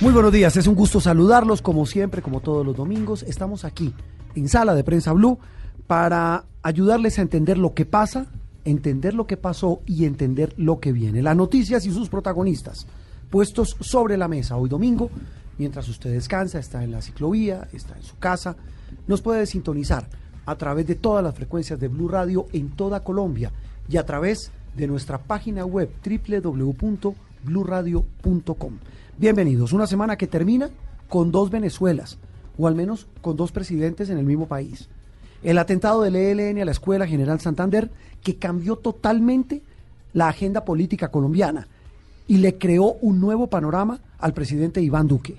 Muy buenos días, es un gusto saludarlos como siempre, como todos los domingos. Estamos aquí en Sala de Prensa Blue para ayudarles a entender lo que pasa, entender lo que pasó y entender lo que viene. Las noticias y sus protagonistas puestos sobre la mesa hoy domingo, mientras usted descansa, está en la ciclovía, está en su casa, nos puede sintonizar a través de todas las frecuencias de Blue Radio en toda Colombia y a través de nuestra página web www.bluradio.com. Bienvenidos. Una semana que termina con dos Venezuelas, o al menos con dos presidentes en el mismo país. El atentado del ELN a la Escuela General Santander, que cambió totalmente la agenda política colombiana y le creó un nuevo panorama al presidente Iván Duque.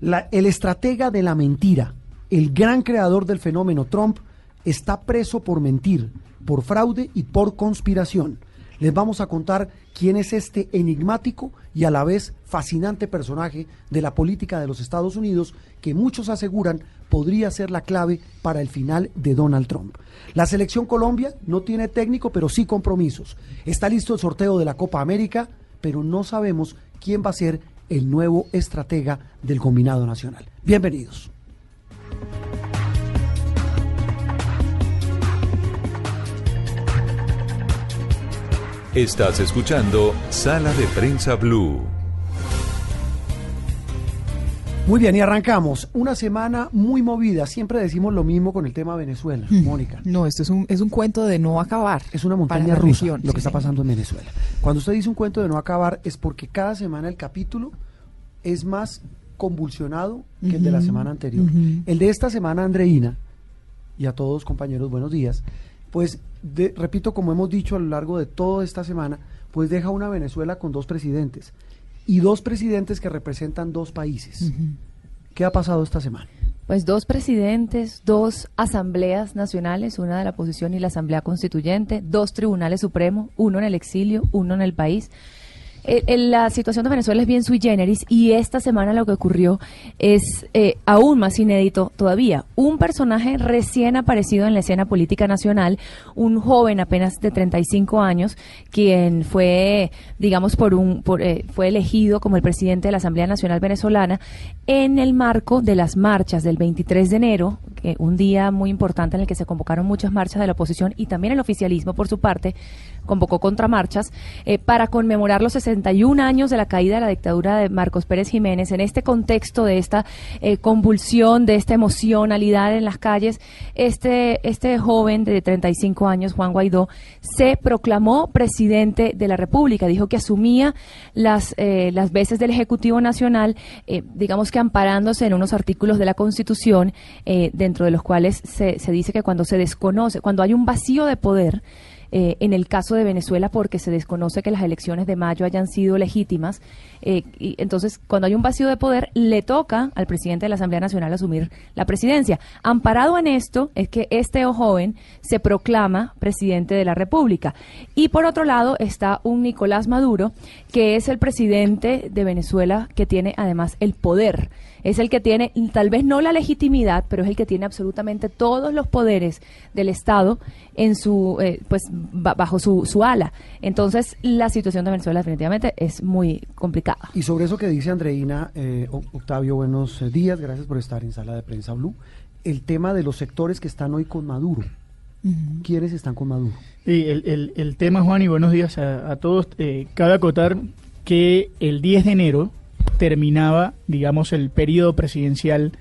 el estratega de la mentira, el gran creador del fenómeno Trump, está preso por mentir, por fraude y por conspiración les vamos a contar quién es este enigmático y a la vez fascinante personaje de la política de los Estados Unidos que muchos aseguran podría ser la clave para el final de Donald Trump. La selección Colombia no tiene técnico, pero sí compromisos. Está listo el sorteo de la Copa América, pero no sabemos quién va a ser el nuevo estratega del combinado nacional. Bienvenidos. Estás escuchando Sala de Prensa Blue. Muy bien, y arrancamos. Una semana muy movida. Siempre decimos lo mismo con el tema Venezuela, hmm. Mónica. No, esto es un, es un cuento de no acabar. Es una montaña rusa lo que está pasando en Venezuela. Cuando usted dice un cuento de no acabar es porque cada semana el capítulo es más convulsionado que el de la semana anterior. El de esta semana, Andreina, y a todos compañeros, buenos días, pues repito, como hemos dicho a lo largo de toda esta semana, pues deja una Venezuela con dos presidentes y dos presidentes que representan dos países. ¿Qué ha pasado esta semana? Pues dos presidentes, dos asambleas nacionales, una de la oposición y la Asamblea Constituyente, dos tribunales supremos, uno en el exilio, uno en el país. Eh, la situación de Venezuela es bien sui generis y esta semana lo que ocurrió es eh, aún más inédito todavía. Un personaje recién aparecido en la escena política nacional, un joven apenas de 35 años, quien fue, digamos, por un, eh, fue elegido como el presidente de la Asamblea Nacional Venezolana en el marco de las marchas del 23 de enero, un día muy importante en el que se convocaron muchas marchas de la oposición y también el oficialismo por su parte convocó contramarchas eh, para conmemorar los 61 años de la caída de la dictadura de Marcos Pérez Jiménez. En este contexto de esta eh, convulsión, de esta emocionalidad en las calles, este, este joven de 35 años, Juan Guaidó, se proclamó presidente de la República. Dijo que asumía las, eh, las veces del Ejecutivo Nacional, digamos que amparándose en unos artículos de la Constitución, dentro de los cuales se, se dice que cuando se desconoce, cuando hay un vacío de poder, eh, en el caso de Venezuela porque se desconoce que las elecciones de mayo hayan sido legítimas. Eh, y entonces, cuando hay un vacío de poder, le toca al presidente de la Asamblea Nacional asumir la presidencia. Amparado en esto es que este joven se proclama presidente de la República. Y por otro lado está un Nicolás Maduro, que es el presidente de Venezuela que tiene además el poder es el que tiene, tal vez no la legitimidad, pero es el que tiene absolutamente todos los poderes del Estado en su, eh, pues, bajo su, su ala. Entonces, la situación de Venezuela definitivamente es muy complicada. Y sobre eso que dice Andreina, eh, Octavio, buenos días, gracias por estar en Sala de Prensa Blue. El tema de los sectores que están hoy con Maduro. ¿Quiénes están con Maduro? Sí, el, el, tema, Juan, y buenos días a, todos. Eh, cabe acotar que el 10 de enero terminaba, digamos, el periodo presidencial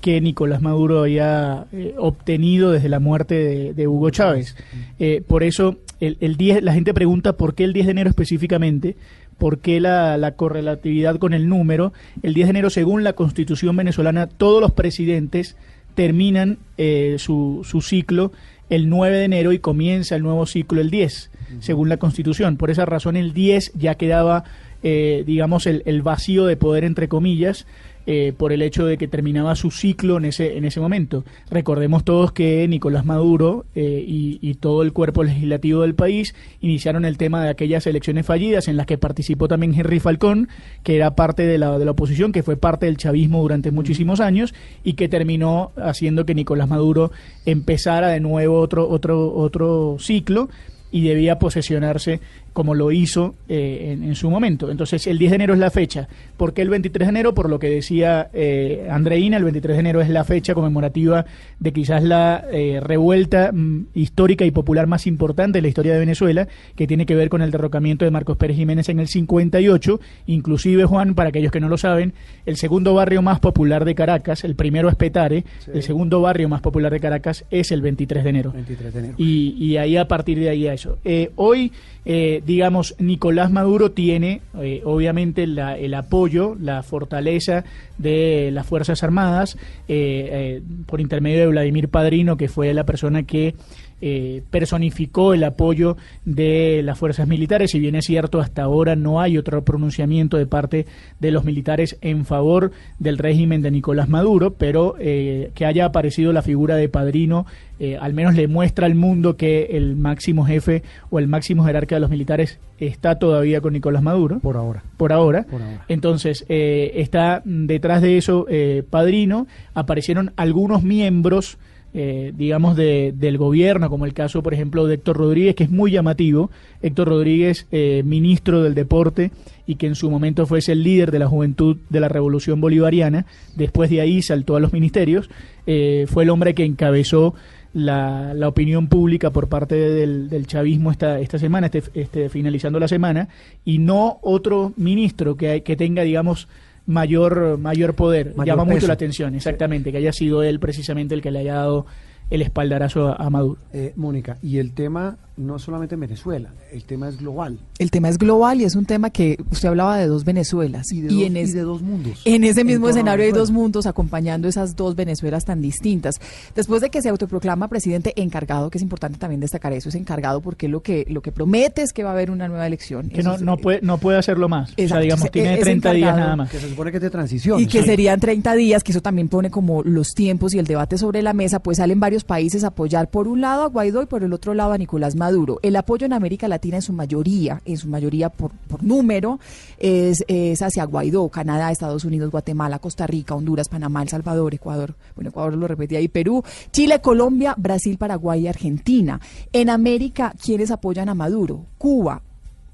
que Nicolás Maduro había eh, obtenido desde la muerte de, Hugo Chávez. Eh, por eso, el, el 10, la gente pregunta por qué el 10 de enero específicamente, por qué la, correlatividad con el número. El 10 de enero, según la constitución venezolana, todos los presidentes terminan eh, su, su ciclo el 9 de enero y comienza el nuevo ciclo el 10, según la constitución. Por esa razón, el 10 ya quedaba eh, digamos, el, el vacío de poder, entre comillas, eh, por el hecho de que terminaba su ciclo en ese, en ese momento. Recordemos todos que Nicolás Maduro eh, y, y, todo el cuerpo legislativo del país iniciaron el tema de aquellas elecciones fallidas en las que participó también Henry Falcón, que era parte de la, de la oposición, que fue parte del chavismo durante muchísimos años y que terminó haciendo que Nicolás Maduro empezara de nuevo otro, otro, otro ciclo y debía posesionarse como lo hizo eh, en, en, su momento. Entonces, el 10 de enero es la fecha. ¿Por qué el 23 de enero? Por lo que decía eh, Andreina, el 23 de enero es la fecha conmemorativa de quizás la eh, revuelta mm, histórica y popular más importante de la historia de Venezuela, que tiene que ver con el derrocamiento de Marcos Pérez Jiménez en el 58. Inclusive, Juan, para aquellos que no lo saben, el segundo barrio más popular de Caracas, el primero es Petare, sí. el segundo barrio más popular de Caracas es el 23 de enero. 23 de enero. Y, y ahí a partir de ahí a eso. Eh, hoy eh, digamos, Nicolás Maduro tiene eh, obviamente la, el apoyo, la fortaleza de las Fuerzas Armadas eh, por intermedio de Vladimir Padrino, que fue la persona que eh, personificó el apoyo de las fuerzas militares. Si bien es cierto, hasta ahora no hay otro pronunciamiento de parte de los militares en favor del régimen de Nicolás Maduro, pero eh, que haya aparecido la figura de padrino, eh, al menos le muestra al mundo que el máximo jefe o el máximo jerarca de los militares está todavía con Nicolás Maduro. Por ahora. Por ahora. Por ahora. Entonces, está detrás de eso padrino. Aparecieron algunos miembros eh, digamos, de, del gobierno, como el caso, por ejemplo, de Héctor Rodríguez, que es muy llamativo. Héctor Rodríguez, eh, ministro del Deporte y que en su momento fue el líder de la juventud de la Revolución Bolivariana. Después de ahí saltó a los ministerios. Eh, fue el hombre que encabezó la, la, opinión pública por parte del, del chavismo esta, esta semana, este, este, finalizando la semana, y no otro ministro que, que tenga, digamos, mayor mayor poder. Mayor llama mucho la atención exactamente que haya sido él precisamente el que le haya dado el espaldarazo a, a Maduro. Eh, Mónica, y el tema no es solamente en Venezuela, el tema es global. El tema es global y es un tema que usted hablaba de dos Venezuelas. Y de, y dos, en, es- y de dos mundos. en ese mismo escenario hay dos mundos acompañando esas dos Venezuelas tan distintas. Después de que se autoproclama presidente encargado, que es importante también destacar eso, es encargado porque lo que lo que promete es que va a haber una nueva elección. que Eso no, es- no puede no puede hacerlo más o sea digamos es- tiene es 30 días nada más Que se supone que es de transición. y que sí. serían 30 días, que eso también pone como los tiempos y el debate sobre la mesa, pues salen varios países a apoyar por un lado a Guaidó y por el otro lado a Nicolás Maduro. El apoyo en América Latina en su mayoría, en su mayoría por, por número, es, es hacia Guaidó, Canadá, Estados Unidos, Guatemala, Costa Rica, Honduras, Panamá, El Salvador, Ecuador, bueno, Ecuador lo repetí ahí, Perú, Chile, Colombia, Brasil, Paraguay y Argentina. En América, ¿quiénes apoyan a Maduro? Cuba,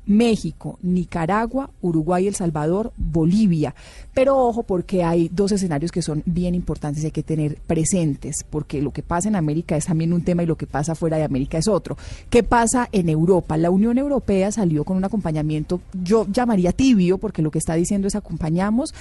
México, Nicaragua, Uruguay, El Salvador, Bolivia. Pero ojo porque hay dos escenarios que son bien importantes y hay que tener presentes, porque lo que pasa en América es también un tema y lo que pasa fuera de América es otro. ¿Qué pasa en Europa? La Unión Europea salió con un acompañamiento, yo llamaría tibio, porque lo que está diciendo es acompañamos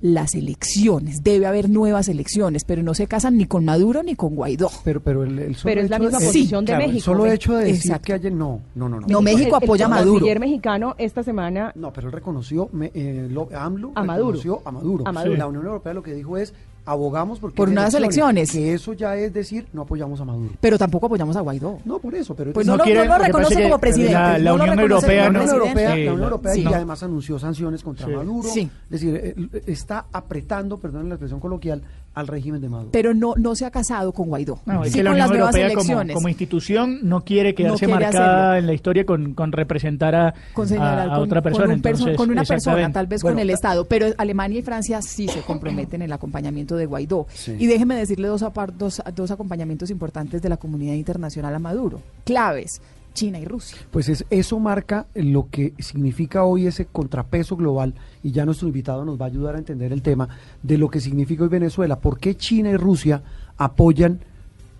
las elecciones, debe haber nuevas elecciones, pero no se casan ni con Maduro ni con Guaidó. Pero, pero el, el solo Pero es la misma de- posición de claro, El México. solo hecho de decir Exacto. que ayer no, no, no, no. No, México El- el apoya a Maduro. canciller mexicano esta semana No, pero él reconoció, me, eh, lo- AMLO A Maduro. reconoció a Maduro. A Maduro. La Unión Europea lo que dijo es, abogamos porque Por unas elecciones. Que eso ya es decir, no apoyamos a Maduro. Pero tampoco apoyamos a Guaidó. No, por eso, pero Pues es- no, lo, quiere- no lo reconoce como presidente. la- la no lo Unión reconoce Europea como la Unión no- Europea, presidente. Sí, la Unión la- Europea sí. y No. además anunció sanciones contra Sí. Maduro. Sí. Es decir, eh, está apretando, perdón la expresión coloquial, al régimen de Maduro. Pero no, no se ha casado con Guaidó. No, es sí que la con las Unión nuevas Europea como, elecciones. como institución no quiere quedarse quiere marcada hacerlo. en la historia con, con representar a, con señalar a- a con, otra persona. con un perso- entonces, con una persona, tal vez Bueno, con el ta- Estado, pero Alemania y Francia sí se comprometen en el acompañamiento de Guaidó. Sí. Y déjeme decirle dos, dos, dos acompañamientos importantes de la comunidad internacional a Maduro, claves, China y Rusia. Pues es, eso marca lo que significa hoy ese contrapeso global, y ya nuestro invitado nos va a ayudar a entender el tema de lo que significa hoy Venezuela. ¿Por qué China y Rusia apoyan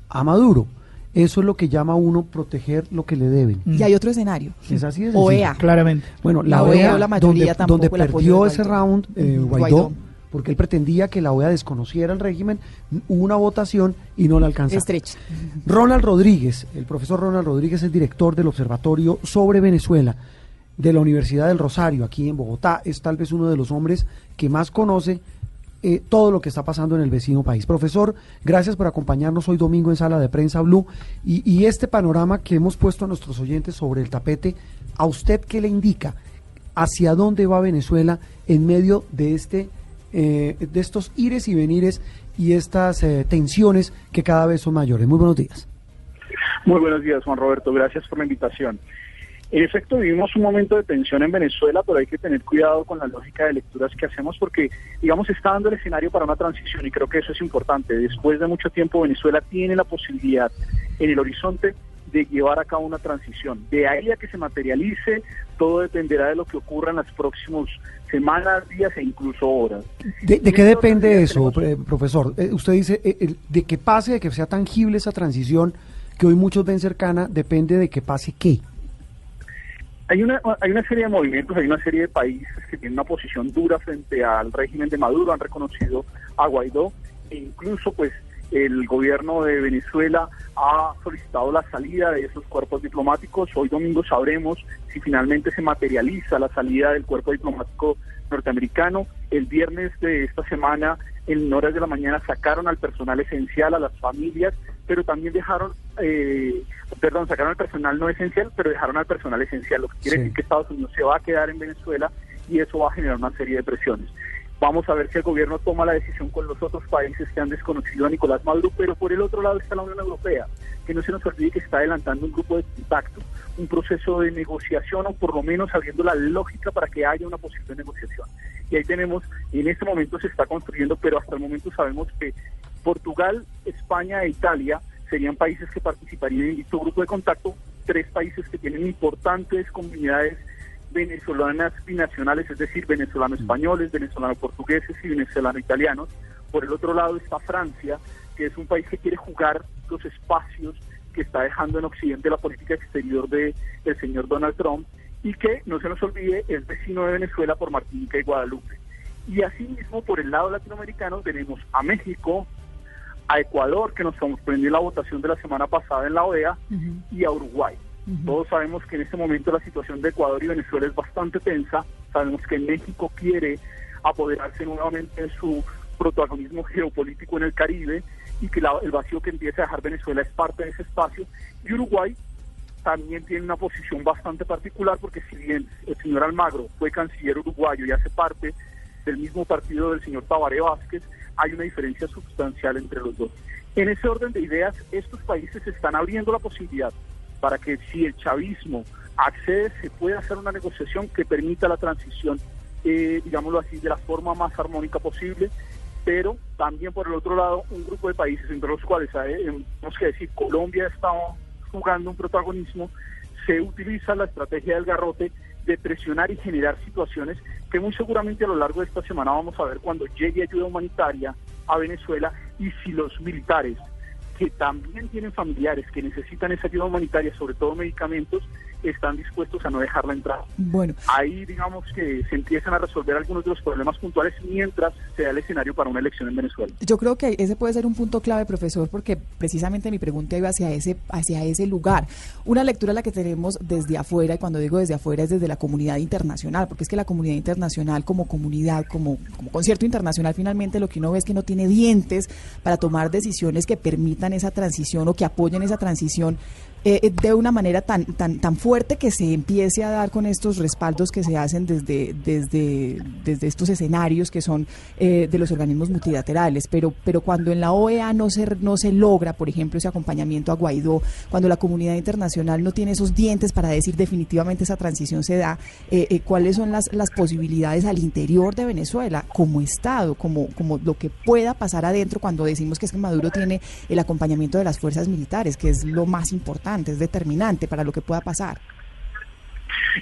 a Maduro? Eso es lo que llama a uno proteger lo que le deben. Y hay otro escenario. Es así de. OEA. Claramente. Bueno, la, La OEA, OEA, la mayoría donde, perdió ese Guaidó. round eh, Guaidó. Porque él pretendía que la OEA desconociera el régimen, hubo una votación y no la alcanzó. Estrecha. Ronald Rodríguez, el profesor Ronald Rodríguez es director del Observatorio sobre Venezuela de la Universidad del Rosario, aquí en Bogotá. Es tal vez uno de los hombres que más conoce eh, todo lo que está pasando en el vecino país. Profesor, gracias por acompañarnos hoy domingo en Sala de Prensa Blue. Y, y este panorama que hemos puesto a nuestros oyentes sobre el tapete, ¿a usted qué le indica? hacia dónde va Venezuela en medio de este eh, de estos ires y venires y estas eh, tensiones que cada vez son mayores. Muy buenos días. Muy buenos días, Juan Roberto. Gracias por la invitación. En efecto, vivimos un momento de tensión en Venezuela, pero hay que tener cuidado con la lógica de lecturas que hacemos porque, digamos, está dando el escenario para una transición y creo que eso es importante. Después de mucho tiempo, Venezuela tiene la posibilidad en el horizonte de llevar a cabo una transición. De ahí a que se materialice, todo dependerá de lo que ocurra en las próximas semanas, días e incluso horas. ¿De, qué depende eso, eh, profesor? Eh, usted dice, eh, de que pase, de que sea tangible esa transición que hoy muchos ven cercana, depende de que pase qué. Hay una, hay una serie de movimientos, hay una serie de países que tienen una posición dura frente al régimen de Maduro, han reconocido a Guaidó e incluso pues el gobierno de Venezuela ha solicitado la salida de esos cuerpos diplomáticos. Hoy domingo sabremos si finalmente se materializa la salida del cuerpo diplomático norteamericano. El viernes de esta semana, en horas de la mañana, sacaron al personal esencial, a las familias, pero también dejaron, eh, perdón, sacaron al personal no esencial, pero dejaron al personal esencial, lo que quiere decir que Estados Unidos se va a quedar en Venezuela y eso va a generar una serie de presiones. Vamos a ver si el gobierno toma la decisión con los otros países que han desconocido a Nicolás Maduro, pero por el otro lado está la Unión Europea, que no se nos olvide que está adelantando un grupo de contacto, un proceso de negociación o por lo menos abriendo la lógica para que haya una posible negociación. Y ahí tenemos, en este momento se está construyendo, pero hasta el momento sabemos que Portugal, España e Italia serían países que participarían en este grupo de contacto, tres países que tienen importantes comunidades venezolanas binacionales, es decir, venezolano-españoles, venezolano-portugueses y venezolano-italianos. Por el otro lado está Francia, que es un país que quiere jugar los espacios que está dejando en Occidente la política exterior de el señor Donald Trump y que, no se nos olvide, es vecino de Venezuela por Martinica y Guadalupe. Y asimismo, por el lado latinoamericano, tenemos a México, a Ecuador, que nos sorprendió la votación de la semana pasada en la OEA, y a Uruguay. Todos sabemos que en este momento la situación de Ecuador y Venezuela es bastante tensa. Sabemos que México quiere apoderarse nuevamente de su protagonismo geopolítico en el Caribe y que el vacío que empieza a dejar Venezuela es parte de ese espacio. Y Uruguay también tiene una posición bastante particular porque si bien el señor Almagro fue canciller uruguayo y hace parte del mismo partido del señor Tabaré Vázquez, hay una diferencia sustancial entre los dos. En ese orden de ideas, estos países están abriendo la posibilidad para que si el chavismo accede, se pueda hacer una negociación que permita la transición, eh, digámoslo así, de la forma más armónica posible, pero también por el otro lado un grupo de países, entre los cuales eh, tenemos que decir Colombia está jugando un protagonismo, se utiliza la estrategia del garrote de presionar y generar situaciones que muy seguramente a lo largo de esta semana vamos a ver cuando llegue ayuda humanitaria a Venezuela y si los militares que también tienen familiares que necesitan esa ayuda humanitaria, sobre todo medicamentos, están dispuestos a no dejarla entrar. Bueno. Ahí digamos que se empiezan a resolver algunos de los problemas puntuales mientras se da el escenario para una elección en Venezuela. Yo creo que ese puede ser un punto clave, profesor, porque precisamente mi pregunta iba hacia ese, hacia ese lugar. Una lectura la que tenemos desde afuera, y cuando digo desde afuera es desde la comunidad internacional, porque es que la comunidad internacional como comunidad, como, como concierto internacional, finalmente lo que uno ve es que no tiene dientes para tomar decisiones que permitan esa transición o que apoyen esa transición eh, eh, de una manera tan, tan, tan fuerte que se empiece a dar con estos respaldos que se hacen desde, desde, desde estos escenarios que son eh, de los organismos multilaterales. Pero, pero cuando en la OEA no se, no se logra, por ejemplo, ese acompañamiento a Guaidó, cuando la comunidad internacional no tiene esos dientes para decir definitivamente esa transición se da, ¿cuáles son las, las posibilidades al interior de Venezuela como Estado, como, como lo que pueda pasar adentro cuando decimos que es que Maduro tiene el acompañamiento de las fuerzas militares, que es lo más importante? Es determinante para lo que pueda pasar.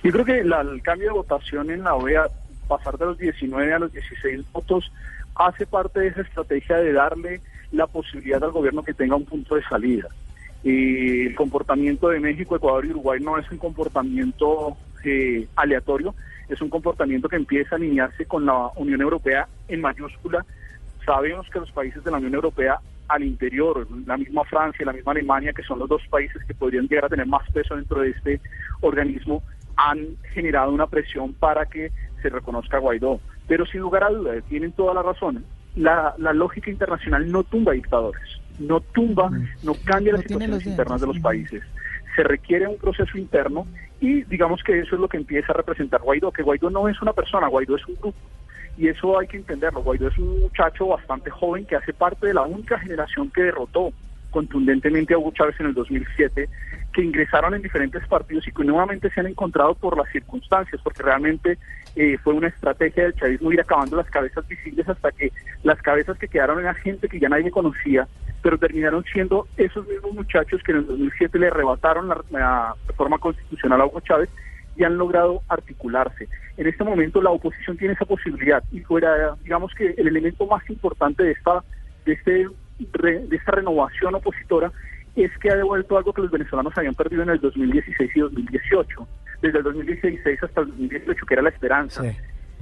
Yo creo que el cambio de votación en la OEA, pasar de los 19 a los 16 votos, hace parte de esa estrategia de darle la posibilidad al gobierno que tenga un punto de salida. Y el comportamiento de México, Ecuador y Uruguay no es un comportamiento eh, aleatorio, es un comportamiento que empieza a alinearse con la Unión Europea en mayúscula. Sabemos que los países de la Unión Europea al interior, la misma Francia, la misma Alemania, que son los dos países que podrían llegar a tener más peso dentro de este organismo, han generado una presión para que se reconozca a Guaidó. Pero sin lugar a dudas, tienen toda la razón. La, lógica internacional no tumba dictadores, no tumba, no cambia las situaciones internas de los países. se requiere un proceso interno y digamos que eso es lo que empieza a representar Guaidó, que Guaidó no es una persona, Guaidó es un grupo. Y eso hay que entenderlo. Guaidó es un muchacho bastante joven que hace parte de la única generación que derrotó contundentemente a Hugo Chávez en el 2007, que ingresaron en diferentes partidos y que nuevamente se han encontrado por las circunstancias, porque realmente eh, fue una estrategia del chavismo ir acabando las cabezas visibles hasta que las cabezas que quedaron eran gente que ya nadie conocía, pero terminaron siendo esos mismos muchachos que en el 2007 le arrebataron la, reforma constitucional a Hugo Chávez y han logrado articularse. En este momento la oposición tiene esa posibilidad y fuera, digamos que el elemento más importante de esta de este de esta renovación opositora es que ha devuelto algo que los venezolanos habían perdido en el 2016 y 2018, desde el 2016 hasta el 2018, que era la esperanza.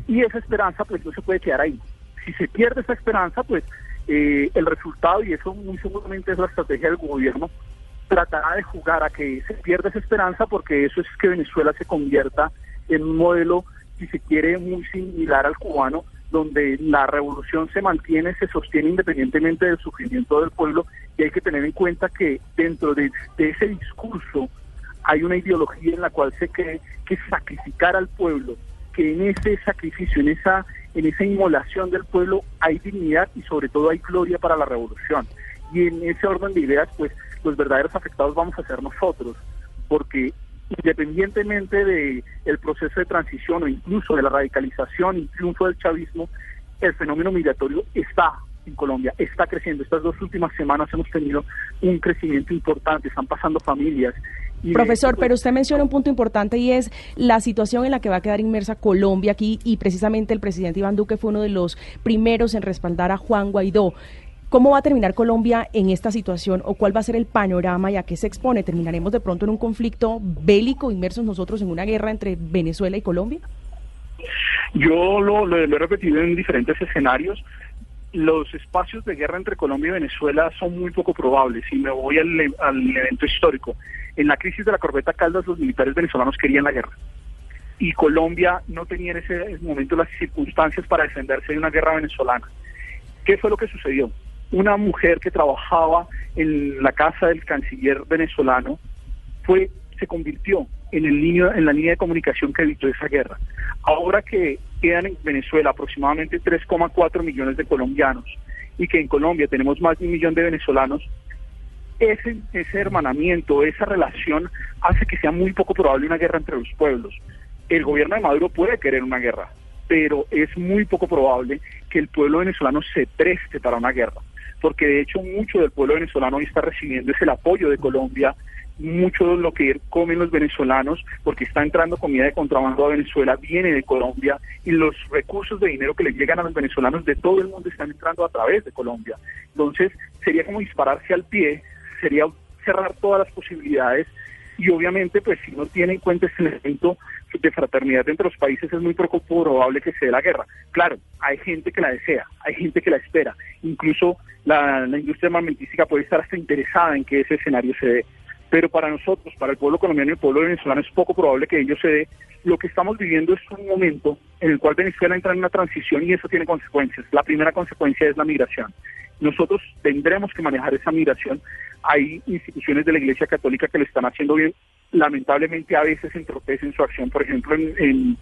Y esa esperanza pues no se puede quedar ahí. Si se pierde esa esperanza, pues eh, el resultado, y eso muy seguramente es la estrategia del gobierno, tratará de jugar a que se pierda esa esperanza porque eso es que Venezuela se convierta en un modelo, si se quiere, muy similar al cubano, donde la revolución se mantiene, se sostiene independientemente del sufrimiento del pueblo y hay que tener en cuenta que dentro de, ese discurso hay una ideología en la cual se cree que sacrificar al pueblo, que en ese sacrificio, en esa, en esa inmolación del pueblo hay dignidad y sobre todo hay gloria para la revolución. Y en ese orden de ideas, pues los verdaderos afectados vamos a ser nosotros, porque independientemente de el proceso de transición o incluso de la radicalización y triunfo del chavismo, el fenómeno migratorio está en Colombia, está creciendo. Estas dos últimas semanas hemos tenido un crecimiento importante, están pasando familias. Profesor, pero usted menciona un punto importante y es la situación en la que va a quedar inmersa Colombia aquí y precisamente el presidente Iván Duque fue uno de los primeros en respaldar a Juan Guaidó. ¿Cómo va a terminar Colombia en esta situación o cuál va a ser el panorama y a qué se expone? ¿Terminaremos de pronto en un conflicto bélico inmersos nosotros en una guerra entre Venezuela y Colombia? Yo lo, he repetido en diferentes escenarios. Los espacios de guerra entre Colombia y Venezuela son muy poco probables y me voy al, al evento histórico. En la crisis de la corbeta Caldas los militares venezolanos querían la guerra y Colombia no tenía en ese momento las circunstancias para defenderse de una guerra venezolana. ¿Qué fue lo que sucedió? Una mujer que trabajaba en la casa del canciller venezolano fue se convirtió en el niño en la línea de comunicación que evitó esa guerra. Ahora que quedan en Venezuela aproximadamente 3,4 millones de colombianos y que en Colombia tenemos más de un millón de venezolanos, ese, ese hermanamiento, esa relación hace que sea muy poco probable una guerra entre los pueblos. El gobierno de Maduro puede querer una guerra, pero es muy poco probable que el pueblo venezolano se preste para una guerra porque de hecho mucho del pueblo venezolano hoy está recibiendo es el apoyo de Colombia, mucho de lo que comen los venezolanos, porque está entrando comida de contrabando a Venezuela, viene de Colombia, y los recursos de dinero que le llegan a los venezolanos de todo el mundo están entrando a través de Colombia. Entonces, sería como dispararse al pie, sería cerrar todas las posibilidades, y obviamente, pues si no tiene en cuenta este elemento, de fraternidad entre los países es muy poco probable que se dé la guerra. Claro, hay gente que la desea, hay gente que la espera. Incluso la, industria armamentística puede estar hasta interesada en que ese escenario se dé. Pero para nosotros, para el pueblo colombiano y el pueblo venezolano, es poco probable que ello se dé. Lo que estamos viviendo es un momento en el cual Venezuela entra en una transición y eso tiene consecuencias. La primera consecuencia es la migración. Nosotros tendremos que manejar esa migración. Hay instituciones de la Iglesia Católica que lo están haciendo bien, lamentablemente a veces entropecen su acción. Por ejemplo, en,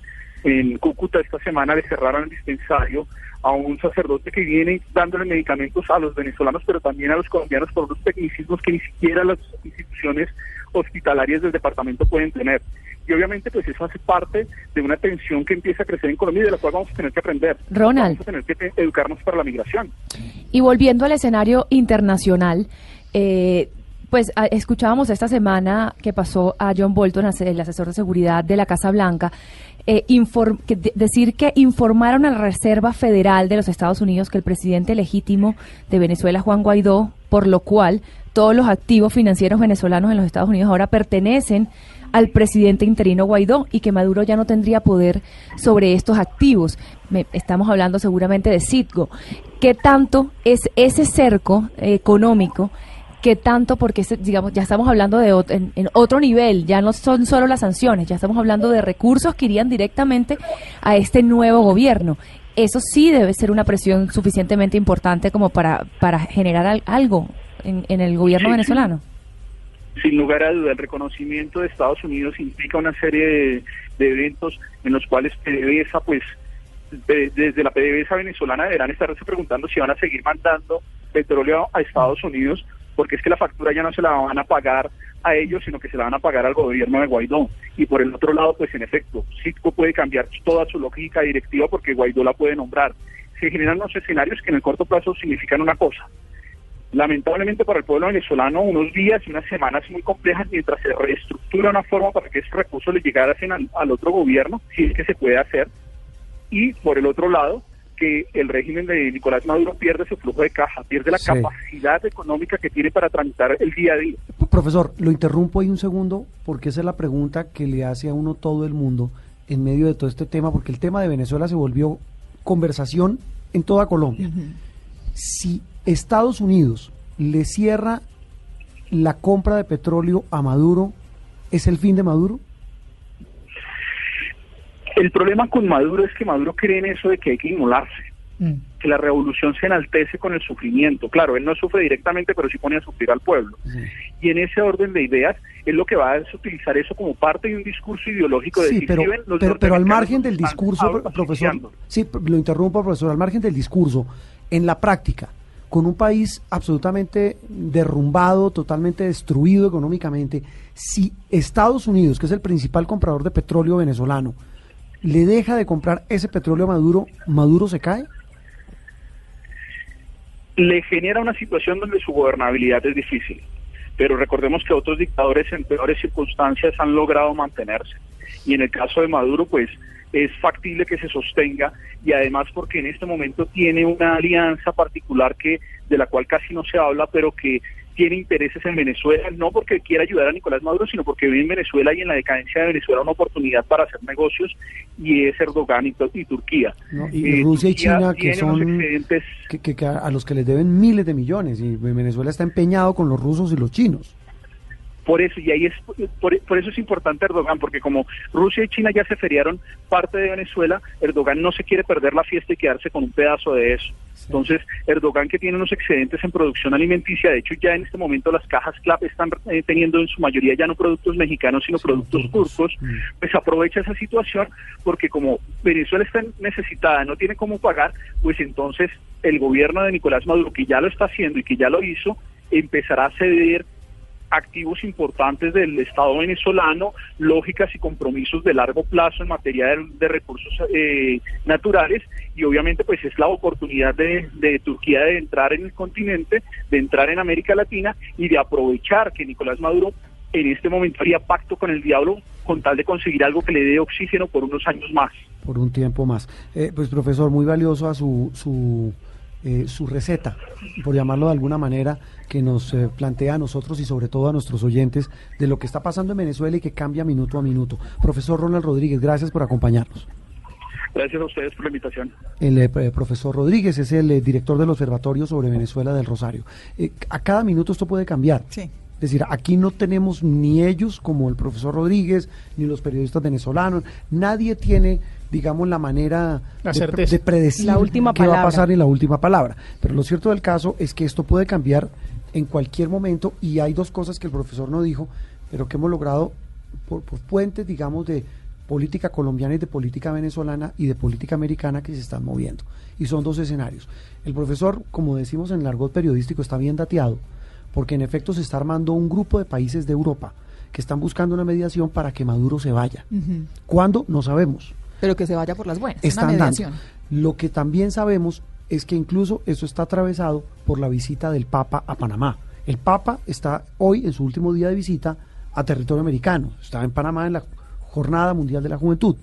en, Cúcuta esta semana le cerraron el dispensario a un sacerdote que viene dándole medicamentos a los venezolanos, pero también a los colombianos por unos tecnicismos que ni siquiera las instituciones hospitalarias del departamento pueden tener. Y obviamente pues eso hace parte de una tensión que empieza a crecer en Colombia y de la cual vamos a tener que aprender. Ronald. Vamos a tener que educarnos para la migración. Y volviendo al escenario internacional, eh, pues escuchábamos esta semana que pasó a John Bolton, el asesor de seguridad de la Casa Blanca, eh, decir que informaron a la Reserva Federal de los Estados Unidos que el presidente legítimo de Venezuela, Juan Guaidó, por lo cual todos los activos financieros venezolanos en los Estados Unidos ahora pertenecen al presidente interino Guaidó y que Maduro ya no tendría poder sobre estos activos. estamos hablando seguramente de Citgo. ¿Qué tanto es ese cerco económico? ¿Qué tanto? Porque, digamos, ya estamos hablando de en, otro nivel, ya no son solo las sanciones, ya estamos hablando de recursos que irían directamente a este nuevo gobierno. Eso sí debe ser una presión suficientemente importante como para, para generar algo en, el gobierno venezolano. Sin lugar a duda, el reconocimiento de Estados Unidos implica una serie de, de eventos en los cuales PDVSA, pues, de- desde la PDVSA venezolana deberán estarse preguntando si van a seguir mandando petróleo a Estados Unidos, porque es que la factura ya no se la van a pagar a ellos, sino que se la van a pagar al gobierno de Guaidó. Y por el otro lado, pues en efecto, Citgo puede cambiar toda su lógica directiva porque Guaidó la puede nombrar. Se generan unos escenarios que en el corto plazo significan una cosa, lamentablemente para el pueblo venezolano unos días y unas semanas muy complejas mientras se reestructura una forma para que esos recursos le llegaran al, al otro gobierno, si es que se puede hacer, y por el otro lado que el régimen de Nicolás Maduro pierde su flujo de caja, pierde la Sí. capacidad económica que tiene para tramitar el día a día. Profesor, lo interrumpo ahí un segundo porque esa es la pregunta que le hace a uno todo el mundo en medio de todo este tema, porque el tema de Venezuela se volvió conversación en toda Colombia. Si Estados Unidos le cierra la compra de petróleo a Maduro, ¿es el fin de Maduro? El problema con Maduro es que Maduro cree en eso de que hay que inmolarse. Mm. que la revolución se enaltece con el sufrimiento. Claro, él no sufre directamente, pero sí pone a sufrir al pueblo. Y en ese orden de ideas, él lo que va a es utilizar eso como parte de un discurso ideológico de Sí, decir, pero, "Si ven, los pero, pero al margen del discurso, profesor, asfixiando". sí, lo interrumpo, profesor, al margen del discurso, en la práctica, con un país absolutamente derrumbado, totalmente destruido económicamente, si Estados Unidos, que es el principal comprador de petróleo venezolano, le deja de comprar ese petróleo a Maduro, ¿Maduro se cae? le genera una situación donde su gobernabilidad es difícil. Pero recordemos que otros dictadores en peores circunstancias han logrado mantenerse. Y en el caso de Maduro, pues es factible que se sostenga y además porque en este momento tiene una alianza particular que de la cual casi no se habla, pero que tiene intereses en Venezuela, no porque quiera ayudar a Nicolás Maduro, sino porque ve en Venezuela y en la decadencia de Venezuela una oportunidad para hacer negocios y es Erdogan y, y Turquía. ¿no? Y Eh, Rusia y China, que son excedentes que, que- que a a los que les deben miles de millones, y Venezuela está empeñado con los rusos y los chinos. Por eso, y ahí es, por, por eso es importante Erdogan, porque como Rusia y China ya se feriaron parte de Venezuela, Erdogan no se quiere perder la fiesta y quedarse con un pedazo de eso. Entonces, Erdogan que tiene unos excedentes en producción alimenticia, de hecho ya en este momento las cajas CLAP están eh, teniendo en su mayoría ya no productos mexicanos, sino productos turcos, pues aprovecha esa situación porque como Venezuela está necesitada, no tiene cómo pagar, pues entonces el gobierno de Nicolás Maduro, que ya lo está haciendo y que ya lo hizo, empezará a ceder activos importantes del Estado venezolano, lógicas y compromisos de largo plazo en materia de, recursos eh, naturales y obviamente pues es la oportunidad de, de, Turquía de entrar en el continente, de entrar en América Latina y de aprovechar que Nicolás Maduro en este momento haría pacto con el diablo con tal de conseguir algo que le dé oxígeno por unos años más. Por un tiempo más. Eh, pues profesor, muy valioso a su... su eh, su receta, por llamarlo de alguna manera, que nos eh, plantea a nosotros y sobre todo a nuestros oyentes de lo que está pasando en Venezuela y que cambia minuto a minuto. Profesor Ronald Rodríguez, gracias por acompañarnos. Gracias a ustedes por la invitación. El eh, profesor Rodríguez es el eh, director del Observatorio sobre Venezuela del Rosario. Eh, a cada minuto esto puede cambiar. Sí. Es decir, aquí no tenemos ni ellos como el profesor Rodríguez, ni los periodistas venezolanos. Nadie tiene digamos, la manera la de, de, predecir la última qué palabra. va a pasar en la última palabra. Pero lo cierto del caso es que esto puede cambiar en cualquier momento y hay dos cosas que el profesor no dijo, pero que hemos logrado por, por puentes, digamos, de política colombiana y de política venezolana y de política americana que se están moviendo. Y son dos escenarios. El profesor, como decimos en el argot periodístico, está bien dateado, porque en efecto se está armando un grupo de países de Europa que están buscando una mediación para que Maduro se vaya. Uh -huh. ¿Cuándo? No sabemos. Pero que se vaya por las buenas. Están una mediación. Dando. Lo que también sabemos es que incluso eso está atravesado por la visita del Papa a Panamá. El Papa está hoy en su último día de visita a territorio americano. Está en Panamá en la Jornada Mundial de la Juventud.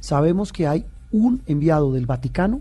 Sabemos que hay un enviado del Vaticano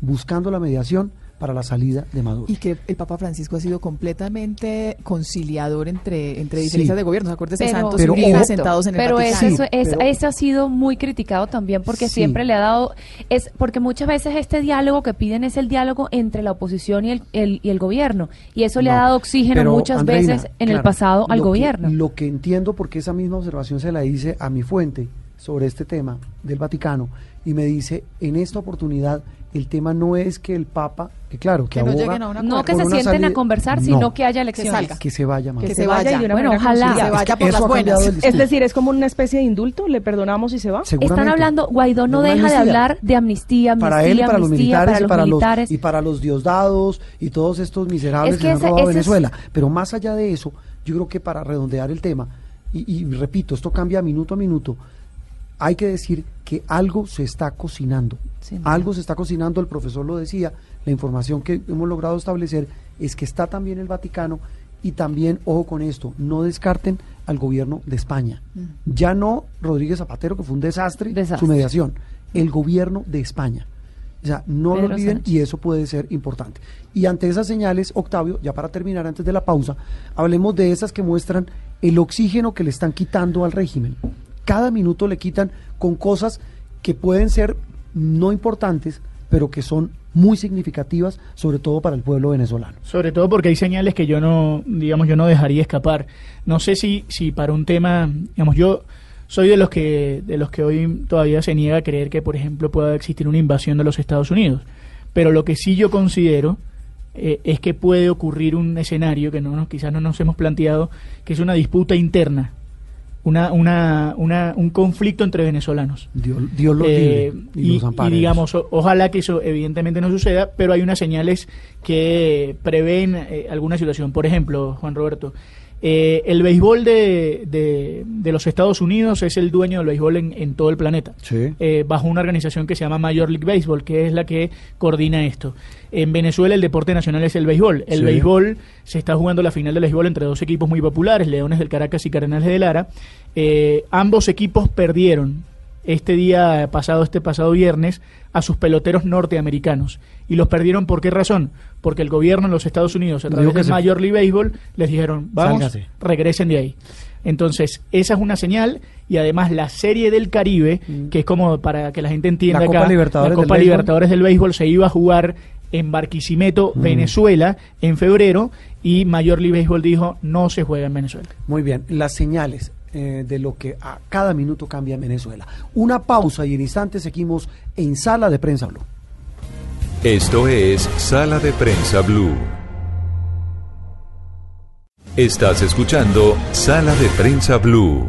buscando la mediación para la salida de Maduro. Y que el Papa Francisco ha sido completamente conciliador entre, entre diferencias sí. de gobierno. Acuérdese pero, Santos pero, Uribe sentados en el pero Vaticano. Eso, es, pero, eso ha sido muy criticado también porque sí. siempre le ha dado, es porque muchas veces este diálogo que piden es el diálogo entre la oposición y el, el y el gobierno. Y eso le ha dado oxígeno muchas Andreina, veces en claro, el pasado al lo gobierno. Que, lo que entiendo, porque esa misma observación se la hice a mi fuente sobre este tema del Vaticano, y me dice, en esta oportunidad el tema no es que el Papa, que claro, que, Que no lleguen a una No que se sienten a conversar, No. sino que haya elecciones. salga. que se vaya más. Que Que se vaya vaya. y de una Bueno, ojalá. conciliada. Se vaya por Eso las ha cambiado buenas. el Es decir, es como una especie de indulto, le perdonamos y se va. Están hablando, Guaidó no deja de amnistía. hablar de amnistía, amnistía, para él y para los amnistía, militares para y los para militares. los y para los diosdados y todos estos miserables Es que, que han ese- robado es- Venezuela. Pero más allá de eso, yo creo que para redondear el tema y, y repito, esto cambia minuto a minuto. Hay que decir que algo se está cocinando. Algo se está cocinando, el profesor lo decía, la información que hemos logrado establecer es que está también el Vaticano y también, ojo con esto, no descarten al gobierno de España. Ya no Rodríguez Zapatero, que fue un desastre, Desastre. su mediación, el gobierno de España. O sea, no Pedro lo olviden Sánchez. y eso puede ser importante. Y ante esas señales, Octavio, ya para terminar antes de la pausa, hablemos de esas que muestran el oxígeno que le están quitando al régimen. Cada minuto le quitan con cosas que pueden ser no importantes, pero que son muy significativas, sobre todo para el pueblo venezolano. Sobre todo porque hay señales que yo no, digamos, yo no dejaría escapar. No sé si, si para un tema, digamos, yo soy de los que, de los que hoy todavía se niega a creer que, por ejemplo, pueda existir una invasión de los Estados Unidos. Pero lo que sí yo considero eh, es que puede ocurrir un escenario que no quizás no nos hemos planteado, que es una disputa interna, una, una, una, un conflicto entre venezolanos. Dios, Dios los Eh, libre y, los ampare. y digamos, o- ojalá que eso evidentemente no suceda, pero hay unas señales que prevén eh, alguna situación. Por ejemplo, Juan Roberto, eh, el béisbol de, de, de los Estados Unidos es el dueño del béisbol en, en todo el planeta, Sí. eh, bajo una organización que se llama Major League Baseball, que es la que coordina esto. En Venezuela el deporte nacional es el béisbol. El Sí. béisbol se está jugando la final del béisbol entre dos equipos muy populares, Leones del Caracas y Cardenales de Lara. Eh, ambos equipos perdieron este día pasado, este pasado viernes, a sus peloteros norteamericanos. ¿Y los perdieron por qué razón? Porque el gobierno de los Estados Unidos, a través del se- Major League Baseball, les dijeron, vamos, Sálgase. regresen de ahí. Entonces, esa es una señal y además la Serie del Caribe, que es como para que la gente entienda Mm. La Copa acá, Libertadores la del Copa béisbol. Libertadores del Béisbol se iba a jugar en Barquisimeto, Mm. Venezuela, en febrero, y Major League Baseball dijo, no se juega en Venezuela. Muy bien, las señales eh, de lo que a cada minuto cambia en Venezuela. Una pausa y en instantes seguimos en Sala de Prensa Blue. Esto es Sala de Prensa Blue. Estás escuchando Sala de Prensa Blue.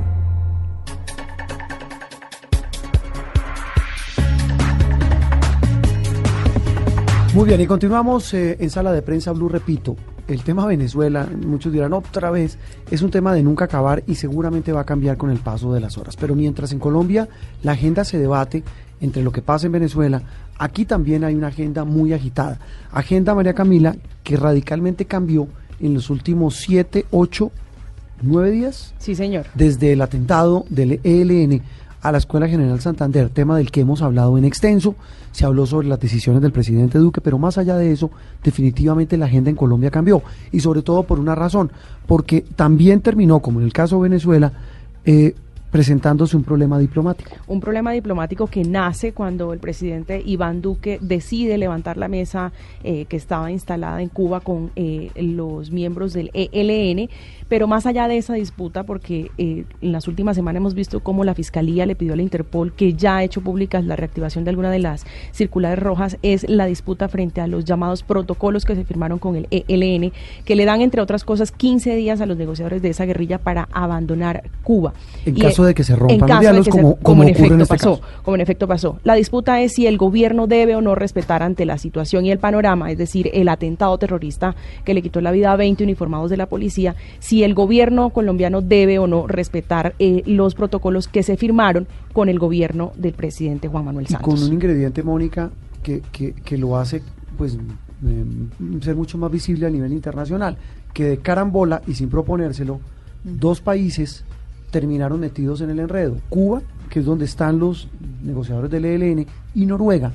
Muy bien, y continuamos eh, en Sala de Prensa Blue, repito, el tema Venezuela, muchos dirán otra vez, es un tema de nunca acabar y seguramente va a cambiar con el paso de las horas. Pero mientras en Colombia la agenda se debate entre lo que pasa en Venezuela, aquí también hay una agenda muy agitada. Agenda María Camila que radicalmente cambió en los últimos siete, ocho, nueve días Sí, señor. desde el atentado del ELN a la Escuela General Santander, tema del que hemos hablado en extenso, se habló sobre las decisiones del presidente Duque, pero más allá de eso, definitivamente la agenda en Colombia cambió, y sobre todo por una razón, porque también terminó, como en el caso de Venezuela, eh, presentándose un problema diplomático. un problema diplomático que nace cuando el presidente Iván Duque decide levantar la mesa eh, que estaba instalada en Cuba con eh, los miembros del ELN, pero más allá de esa disputa, porque eh, en las últimas semanas hemos visto cómo la Fiscalía le pidió a la Interpol, que ya ha hecho públicas la reactivación de alguna de las circulares rojas, es la disputa frente a los llamados protocolos que se firmaron con el ELN, que le dan, entre otras cosas, 15 días a los negociadores de esa guerrilla para abandonar Cuba. En Y, caso de que se rompan los diálogos, se- como- en ocurre en efecto este pasó, caso. como en efecto pasó. La disputa es si el gobierno debe o no respetar ante la situación y el panorama, es decir, el atentado terrorista que le quitó la vida a 20 uniformados de la policía, si el gobierno colombiano debe o no respetar eh, los protocolos que se firmaron con el gobierno del presidente Juan Manuel Y Santos. con un ingrediente, Mónica, que, que, que lo hace pues eh, ser mucho más visible a nivel internacional, que de carambola y sin proponérselo, dos países terminaron metidos en el enredo. Cuba, que es donde están los negociadores del ELN, y Noruega,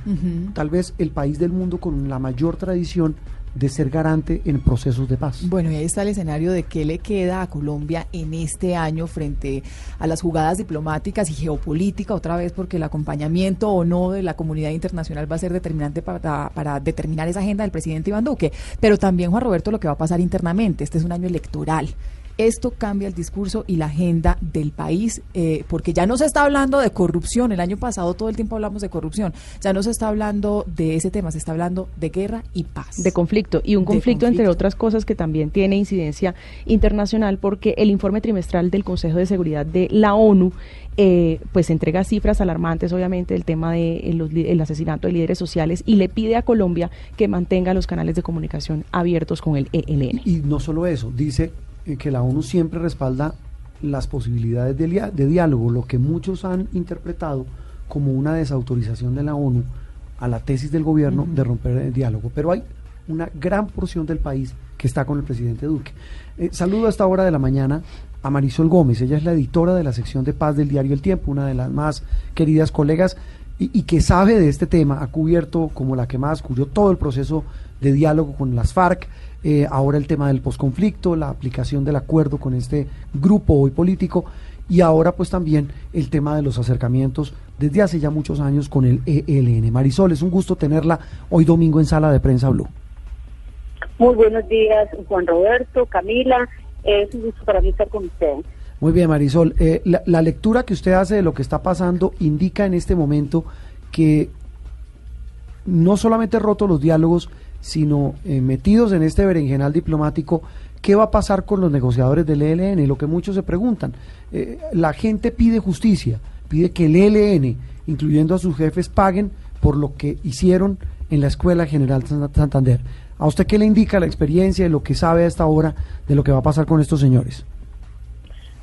tal vez el país del mundo con la mayor tradición de ser garante en procesos de paz. Bueno, y ahí está el escenario de qué le queda a Colombia en este año frente a las jugadas diplomáticas y geopolítica, otra vez porque el acompañamiento o no de la comunidad internacional va a ser determinante para, para determinar esa agenda del presidente Iván Duque. Pero también, Juan Roberto, lo que va a pasar internamente. Este es un año electoral. Esto cambia el discurso y la agenda del país, eh, porque ya no se está hablando de corrupción. El año pasado todo el tiempo hablamos de corrupción. Ya no se está hablando de ese tema, se está hablando de guerra y paz. De conflicto. Y un conflicto, entre otras cosas, que también tiene incidencia internacional, porque el informe trimestral del Consejo de Seguridad de la ONU eh, pues entrega cifras alarmantes, obviamente, del tema del de el asesinato de líderes sociales y le pide a Colombia que mantenga los canales de comunicación abiertos con el ELN. Y no solo eso, dice eh, que la ONU siempre respalda las posibilidades de, de diálogo, lo que muchos han interpretado como una desautorización de la ONU a la tesis del gobierno de romper el diálogo. Pero hay una gran porción del país que está con el presidente Duque. Eh, saludo a esta hora de la mañana a Marisol Gómez. Ella es la editora de la sección de paz del diario El Tiempo, una de las más queridas colegas y, que sabe de este tema. Ha cubierto como la que más cubrió todo el proceso de diálogo con las FARC. Eh, ahora el tema del posconflicto, la aplicación del acuerdo con este grupo hoy político y ahora pues también el tema de los acercamientos desde hace ya muchos años con el ELN. Marisol, es un gusto tenerla hoy domingo en Sala de Prensa Blue. Muy buenos días, Juan Roberto, Camila. Es un gusto para mí estar con ustedes. Muy bien, Marisol. Eh, la, lectura que usted hace de lo que está pasando indica en este momento que no solamente roto los diálogos, sino eh, metidos en este berenjenal diplomático, ¿qué va a pasar con los negociadores del ELN? Lo que muchos se preguntan. Eh, la gente pide justicia, pide que el ELN, incluyendo a sus jefes, paguen por lo que hicieron en la Escuela General Santander. ¿A usted qué le indica la experiencia y lo que sabe a esta hora de lo que va a pasar con estos señores?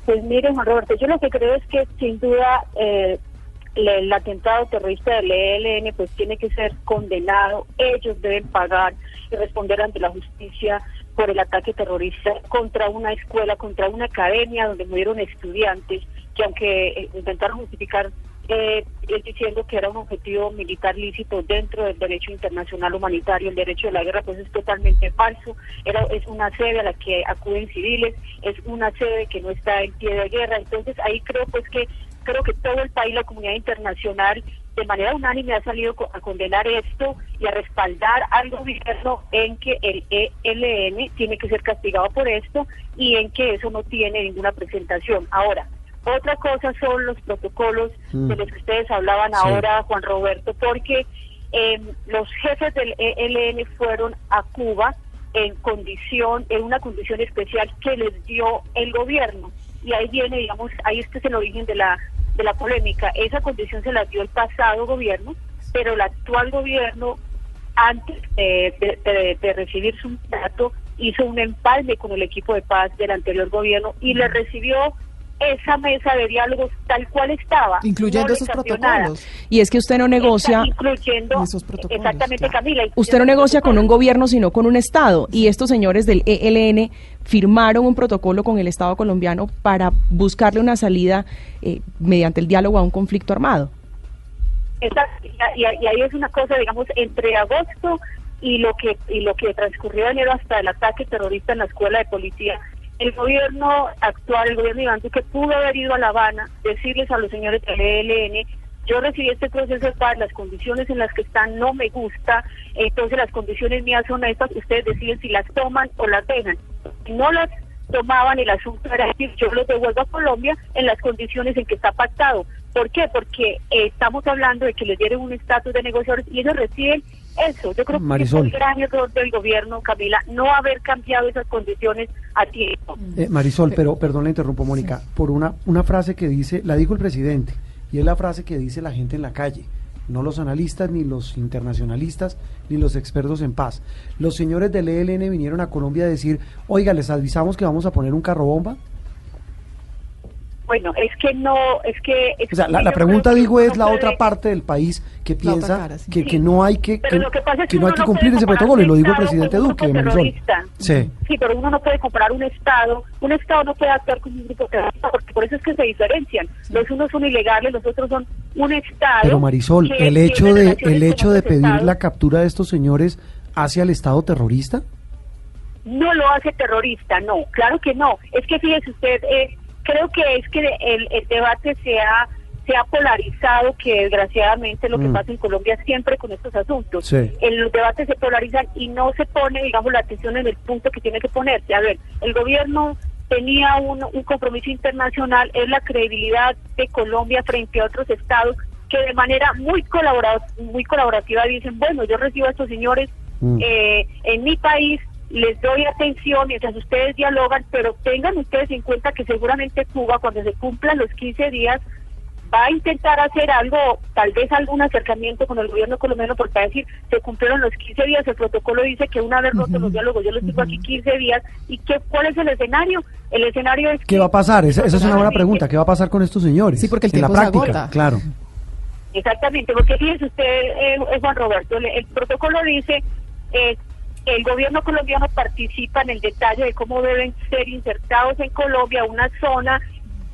Pues mire, Juan Roberto, yo lo que creo es que sin duda eh, el atentado terrorista del ELN pues tiene que ser condenado, ellos deben pagar y responder ante la justicia por el ataque terrorista contra una escuela, contra una academia donde murieron estudiantes que aunque eh, intentaron justificar eh, diciendo que era un objetivo militar lícito dentro del derecho internacional humanitario, el derecho de la guerra, pues es totalmente falso. Era, es una sede a la que acuden civiles, es una sede que no está en pie de guerra. Entonces ahí creo pues que creo que todo el país, la comunidad internacional, de manera unánime ha salido a condenar esto y a respaldar al gobierno en que el ELN tiene que ser castigado por esto y en que eso no tiene ninguna presentación. Ahora, otra cosa son los protocolos mm. de los que ustedes hablaban ahora, Juan Roberto, porque em, los jefes del ELN fueron a Cuba en condición, en una condición especial que les dio el gobierno. Y ahí viene, digamos, ahí este es el origen de la de la polémica. Esa condición se la dio el pasado gobierno, pero el actual gobierno, antes de, recibir su mandato, hizo un empalme con el equipo de paz del anterior gobierno y le recibió esa mesa de diálogos tal cual estaba. Incluyendo esos protocolos. Y es que usted no negocia. incluyendo. Esos protocolos, exactamente, Camila. Usted no negocia con un gobierno, sino con un Estado. Y estos señores del ELN firmaron un protocolo con el Estado colombiano para buscarle una salida eh, mediante el diálogo a un conflicto armado. Exacto. Y, ahí es una cosa, digamos, entre agosto y lo que y lo que transcurrió enero hasta el ataque terrorista en la escuela de policía el gobierno actual, el gobierno Iván que pudo haber ido a La Habana, decirles a los señores del ELN, yo recibí este proceso de paz, las condiciones en las que están no me gusta, entonces las condiciones mías son estas, ustedes deciden si las toman o las dejan. Si no las tomaban, el asunto era decir, yo los devuelvo a Colombia en las condiciones en que está pactado. ¿Por qué? Porque eh, estamos hablando de que les dieron un estatus de negociadores y ellos reciben eso. Yo creo que es un gran error del gobierno, Camila, no haber cambiado esas condiciones a tiempo. Eh, Marisol, pero perdón, la interrumpo, Mónica, por una, una frase que dice, la dijo el presidente, y es la frase que dice la gente en la calle no los analistas, ni los internacionalistas, ni los expertos en paz. Los señores del ELN vinieron a Colombia a decir, oiga, les avisamos que vamos a poner un carro bomba. Bueno, es que no, es que... o sea, la, pregunta, digo, es la otra parte del país que piensa que, que, no hay que, que, no hay que cumplir ese protocolo, y lo digo el presidente Duque, Sí. sí, pero uno no puede comprar un Estado, un Estado no puede actuar como un grupo terrorista, porque por eso es que se diferencian. Los unos son ilegales, los otros son un Estado... Pero Marisol, ¿el hecho de, el hecho de pedir la captura de estos señores hace al Estado terrorista? No lo hace terrorista, no, claro que no. Es que fíjese usted... Eh, creo que es que el, debate se ha, se ha polarizado, que desgraciadamente lo que mm. pasa en Colombia siempre con estos asuntos. El, los debates se polarizan y no se pone, digamos, la atención en el punto que tiene que ponerse. A ver, el gobierno tenía un, un compromiso internacional, es la credibilidad de Colombia frente a otros estados que de manera muy, colabora muy colaborativa dicen, bueno, yo recibo a estos señores Mm. eh, en mi país, les doy atención mientras ustedes dialogan, pero tengan ustedes en cuenta que seguramente Cuba, cuando se cumplan los 15 días, va a intentar hacer algo, tal vez algún acercamiento con el gobierno colombiano, porque va a decir, se cumplieron los 15 días, el protocolo dice que una vez rotos los diálogos, yo les digo aquí 15 días, ¿y qué, cuál es el escenario? El escenario es... ¿Qué va a pasar? Esa, esa es una buena pregunta. ¿Qué va a pasar con estos señores? Sí, porque el en la se práctica, agota. claro. Exactamente, porque fíjese usted, eh, eh, Juan Roberto, le- el protocolo dice, eh, el gobierno colombiano participa en el detalle de cómo deben ser insertados en Colombia una zona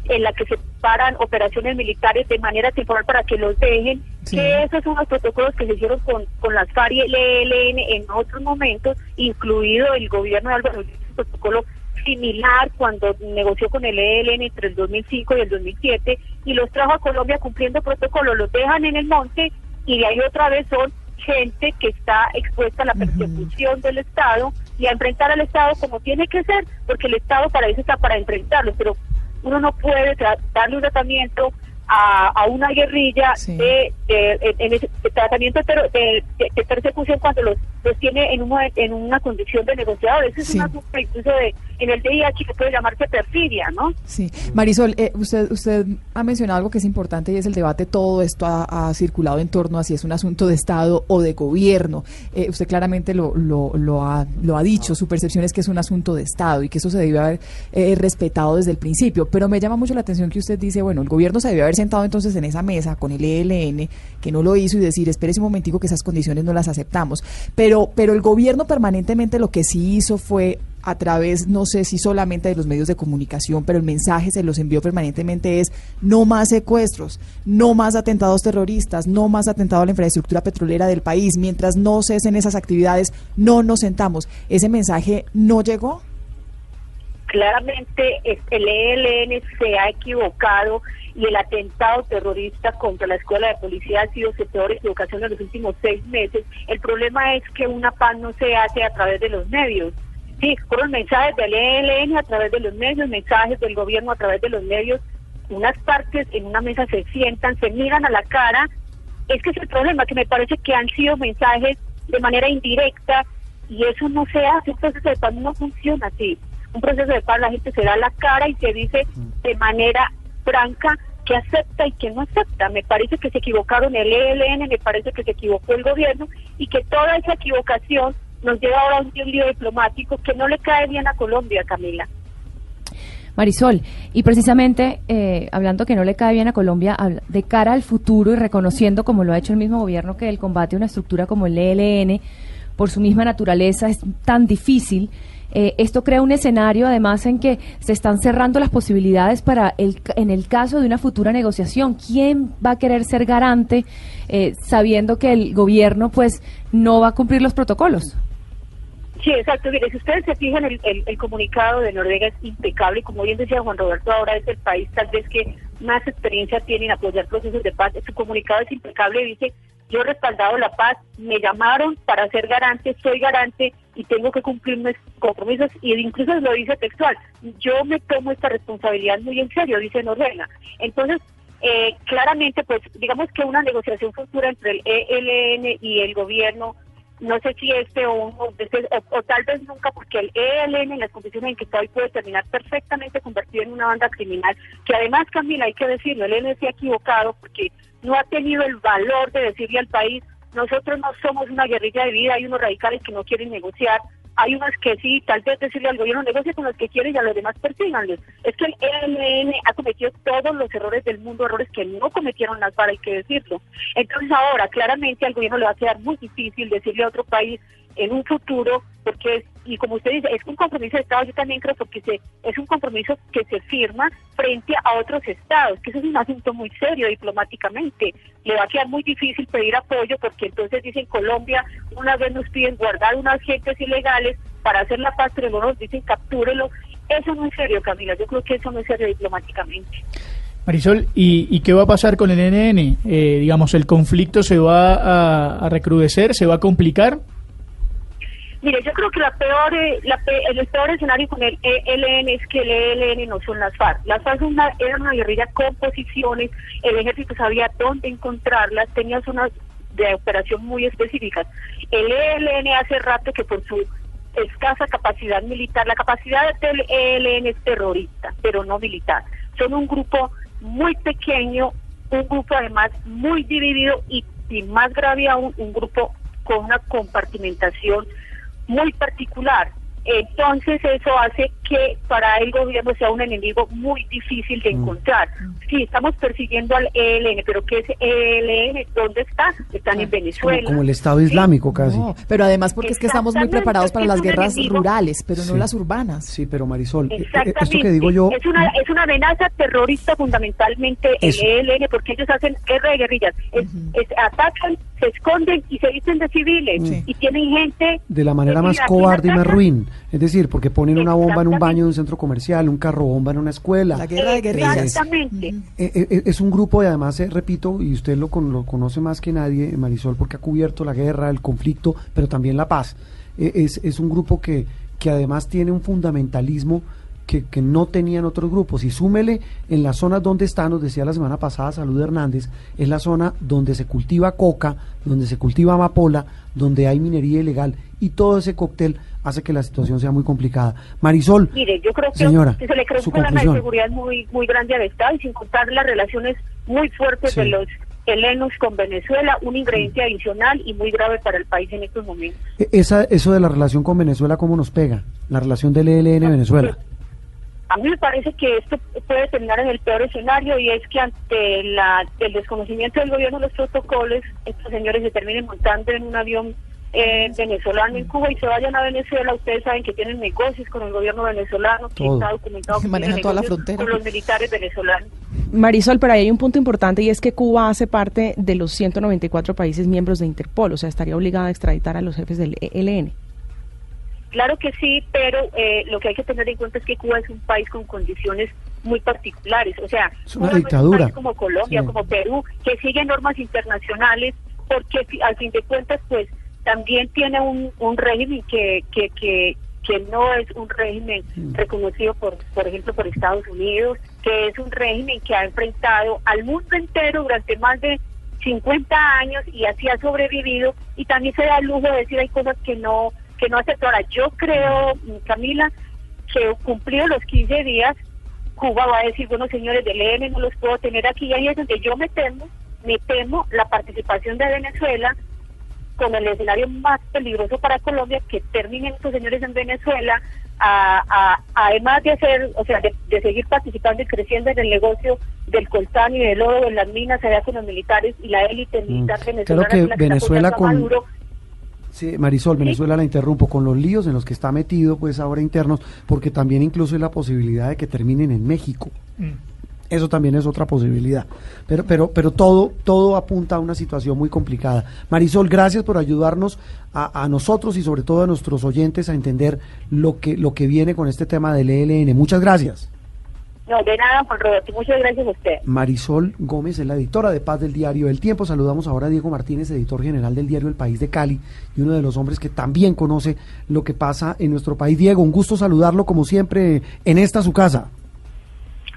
en la que se paran operaciones militares de manera temporal para que los dejen, Sí. que esos son los protocolos que se hicieron con, con las FARC y el ELN en otros momentos, incluido el gobierno de Álvaro un protocolo similar cuando negoció con el ELN entre el 2005 y el 2007 y los trajo a Colombia cumpliendo protocolo, los dejan en el monte y de ahí otra vez son gente que está expuesta a la persecución del Estado y a enfrentar al Estado como tiene que ser, porque el Estado para eso está para enfrentarlos, pero uno no puede darle un tratamiento a, a una guerrilla Sí. de, de- ese de tratamiento de, per- de- de- de persecución cuando los, los tiene en, un momen- en una condición de negociador. Ese es un asunto incluso de, en el DIH que puede llamarse perfidia, ¿no? Sí, Marisol, eh, usted usted ha mencionado algo que es importante y es el debate. Todo esto ha, ha circulado en torno a si es un asunto de Estado o de gobierno. Eh, usted claramente lo, lo, lo, ha, lo ha dicho. Su percepción es que es un asunto de Estado y que eso se debe haber eh, respetado desde el principio. Pero me llama mucho la atención que usted dice, bueno, el gobierno se debió haber sentado entonces en esa mesa con el ELN, que no lo hizo, y decir, espérese un momentico que esas condiciones no las aceptamos. Pero, pero el gobierno permanentemente lo que sí hizo fue a través, no sé si solamente de los medios de comunicación, pero el mensaje se los envió permanentemente es no más secuestros, no más atentados terroristas, no más atentado a la infraestructura petrolera del país. Mientras no cesen esas actividades, no nos sentamos. ¿Ese mensaje no llegó? claramente es- el ELN se ha equivocado y el atentado terrorista contra la escuela de policía ha sido su peor equivocación en los últimos seis meses. El problema es que una paz no se hace a través de los medios. Sí, fueron mensajes del ELN a través de los medios, mensajes del gobierno a través de los medios. Unas partes en una mesa se sientan, se miran a la cara. Es que es el problema, que me parece que han sido mensajes de manera indirecta y eso no se hace. Un proceso de paz no funciona así. Un proceso de paz la gente se da la cara y se dice de manera franca que acepta y que no acepta. Me parece que se equivocaron el ELN, me parece que se equivocó el gobierno y que toda esa equivocación nos lleva ahora a un lío diplomático que no le cae bien a Colombia, Camila. Marisol, y precisamente eh, hablando que no le cae bien a Colombia, de cara al futuro y reconociendo, como lo ha hecho el mismo gobierno, que el combate a una estructura como el ELN, por su misma naturaleza, es tan difícil. eh, esto crea un escenario, además, en que se están cerrando las posibilidades para, el, en el caso de una futura negociación, ¿quién va a querer ser garante eh, sabiendo que el gobierno, pues, no va a cumplir los protocolos? Sí, exacto. Mire, si ustedes se fijan, el, el- el comunicado de Noruega es impecable. Como bien decía Juan Roberto, ahora es el país tal vez que más experiencia tiene en apoyar procesos de paz. Su comunicado es impecable. Dice, yo he respaldado la paz, me llamaron para ser garante, soy garante y tengo que cumplir mis compromisos. Y incluso lo dice textual, yo me tomo esta responsabilidad muy en serio, dice Noruega. Entonces, eh, claramente, pues digamos que una negociación futura entre el ELN y el gobierno no sé si este o, o- o tal vez nunca, porque el ELN en las condiciones en que está hoy puede terminar perfectamente convertido en una banda criminal, que además, Camila, hay que decirlo, el ELN se ha equivocado porque no ha tenido el valor de decirle al país, nosotros no somos una guerrilla de vida, hay unos radicales que no quieren negociar, hay unos que sí, tal vez decirle al gobierno, negocie con los que quieren y a los demás persíganlos. Es que el ELN ha cometido todos los errores del mundo, errores que no cometieron las FARC, hay que decirlo. Entonces ahora, claramente al gobierno le va a quedar muy difícil decirle a otro país en un futuro, porque es, y como usted dice, es un compromiso de Estado, yo también creo, porque se, es un compromiso que se firma frente a otros estados, que eso es un asunto muy serio diplomáticamente. Le va a quedar muy difícil pedir apoyo, porque entonces dicen Colombia, una vez nos piden guardar unas gentes ilegales para hacer la paz, pero luego nos dicen captúrelo. Eso no es serio, Camila, yo creo que eso no es serio diplomáticamente. Marisol, ¿y, y qué va a pasar con el NN? Eh, digamos, ¿el conflicto se va a, a recrudecer, se va a complicar? Mire, yo creo que la peor, eh, la el peor escenario con el ELN es que el ELN no son las FARC. Las FARC una, era una guerrilla con posiciones, el ejército sabía dónde encontrarlas, tenía zonas de operación muy específicas. El ELN hace rato que por su escasa capacidad militar, la capacidad del ELN es terrorista, pero no militar. Son un grupo muy pequeño, un grupo además muy dividido y, y más grave aún, un grupo con una compartimentación muy particular. Entonces eso hace que para el gobierno sea un enemigo muy difícil de mm. encontrar. Sí, estamos persiguiendo al ELN, pero ¿qué es ELN? ¿Dónde está? Están en Venezuela. Como, el Estado Islámico casi. pero además porque es que estamos muy preparados para las guerras rurales, pero no las urbanas. Sí, pero Marisol, eh, eh, esto que digo yo... Es una, es una amenaza terrorista fundamentalmente el ELN, porque ellos hacen guerra de guerrillas. atacan, se esconden y se dicen de civiles. Y tienen gente... De la manera más cobarde y más ruin. Es decir, porque ponen una bomba en un baño de un centro comercial, un carro bomba en una escuela. La guerra de guerrillas. Exactamente. Eh, eh, eh, es un grupo y además, repito, y usted lo, lo conoce más que nadie, Marisol, porque ha cubierto la guerra, el conflicto, pero también la paz. es, es un grupo que, que además tiene un fundamentalismo que, que, no tenían otros grupos. Y súmele en las zonas donde están, nos decía la semana pasada Salud Hernández, es la zona donde se cultiva coca, donde se cultiva amapola, donde hay minería ilegal y todo ese cóctel hace que la situación sea muy complicada. Marisol, Mire, yo creo que señora, se le creó un problema de seguridad muy, muy grande al Estado y sin contar las relaciones muy fuertes de los helenos con Venezuela, un ingrediente adicional y muy grave para el país en estos momentos. E, esa, eso de la relación con Venezuela, ¿cómo nos pega? La relación del ELN Venezuela. A mí me parece que esto puede terminar en el peor escenario y es que ante la, el desconocimiento del gobierno de los protocolos, estos señores se terminen montando en un avión eh, venezolano en Cuba y se vayan a Venezuela, ustedes saben que tienen negocios con el gobierno venezolano, que está documentado que toda la frontera. con los militares venezolanos. Marisol, pero ahí hay un punto importante y es que Cuba hace parte de los 194 países miembros de Interpol, o sea, estaría obligada a extraditar a los jefes del ELN. Claro que sí, pero eh, lo que hay que tener en cuenta es que Cuba es un país con condiciones muy particulares, o sea, es una dictadura. país como Colombia, como Perú, que sigue normas internacionales, porque al fin de cuentas, pues también tiene un, un régimen que, que, que, que no es un régimen mm. reconocido por, por ejemplo, por Estados Unidos, que es un régimen que ha enfrentado al mundo entero durante más de 50 años y así ha sobrevivido y también se da el lujo de decir hay cosas que no que no aceptó. Ahora, yo creo, Camila, que cumplido los 15 días, Cuba va a decir, bueno, señores del EN no los puedo tener aquí, y ahí es donde yo me temo, me temo la participación de Venezuela con el escenario más peligroso para Colombia, que terminen estos señores en Venezuela, además de hacer, o sea, de, seguir participando y creciendo en el negocio del coltán y del oro, en las minas, allá con los militares y la élite mm. militar venezolana. Que, Venezuela con... Sí, Marisol, Venezuela la interrumpo con los líos en los que está metido, pues ahora internos, porque también incluso hay la posibilidad de que terminen en México. Mm. Eso también es otra posibilidad. Pero, pero, pero todo, todo apunta a una situación muy complicada. Marisol, gracias por ayudarnos a, a, nosotros y sobre todo a nuestros oyentes a entender lo que, lo que viene con este tema del ELN. Muchas gracias. No, de nada, Juan Roberto. Muchas gracias a usted. Marisol Gómez es la editora de Paz del diario El Tiempo. Saludamos ahora a Diego Martínez, editor general del diario El País de Cali y uno de los hombres que también conoce lo que pasa en nuestro país. Diego, un gusto saludarlo como siempre en esta su casa.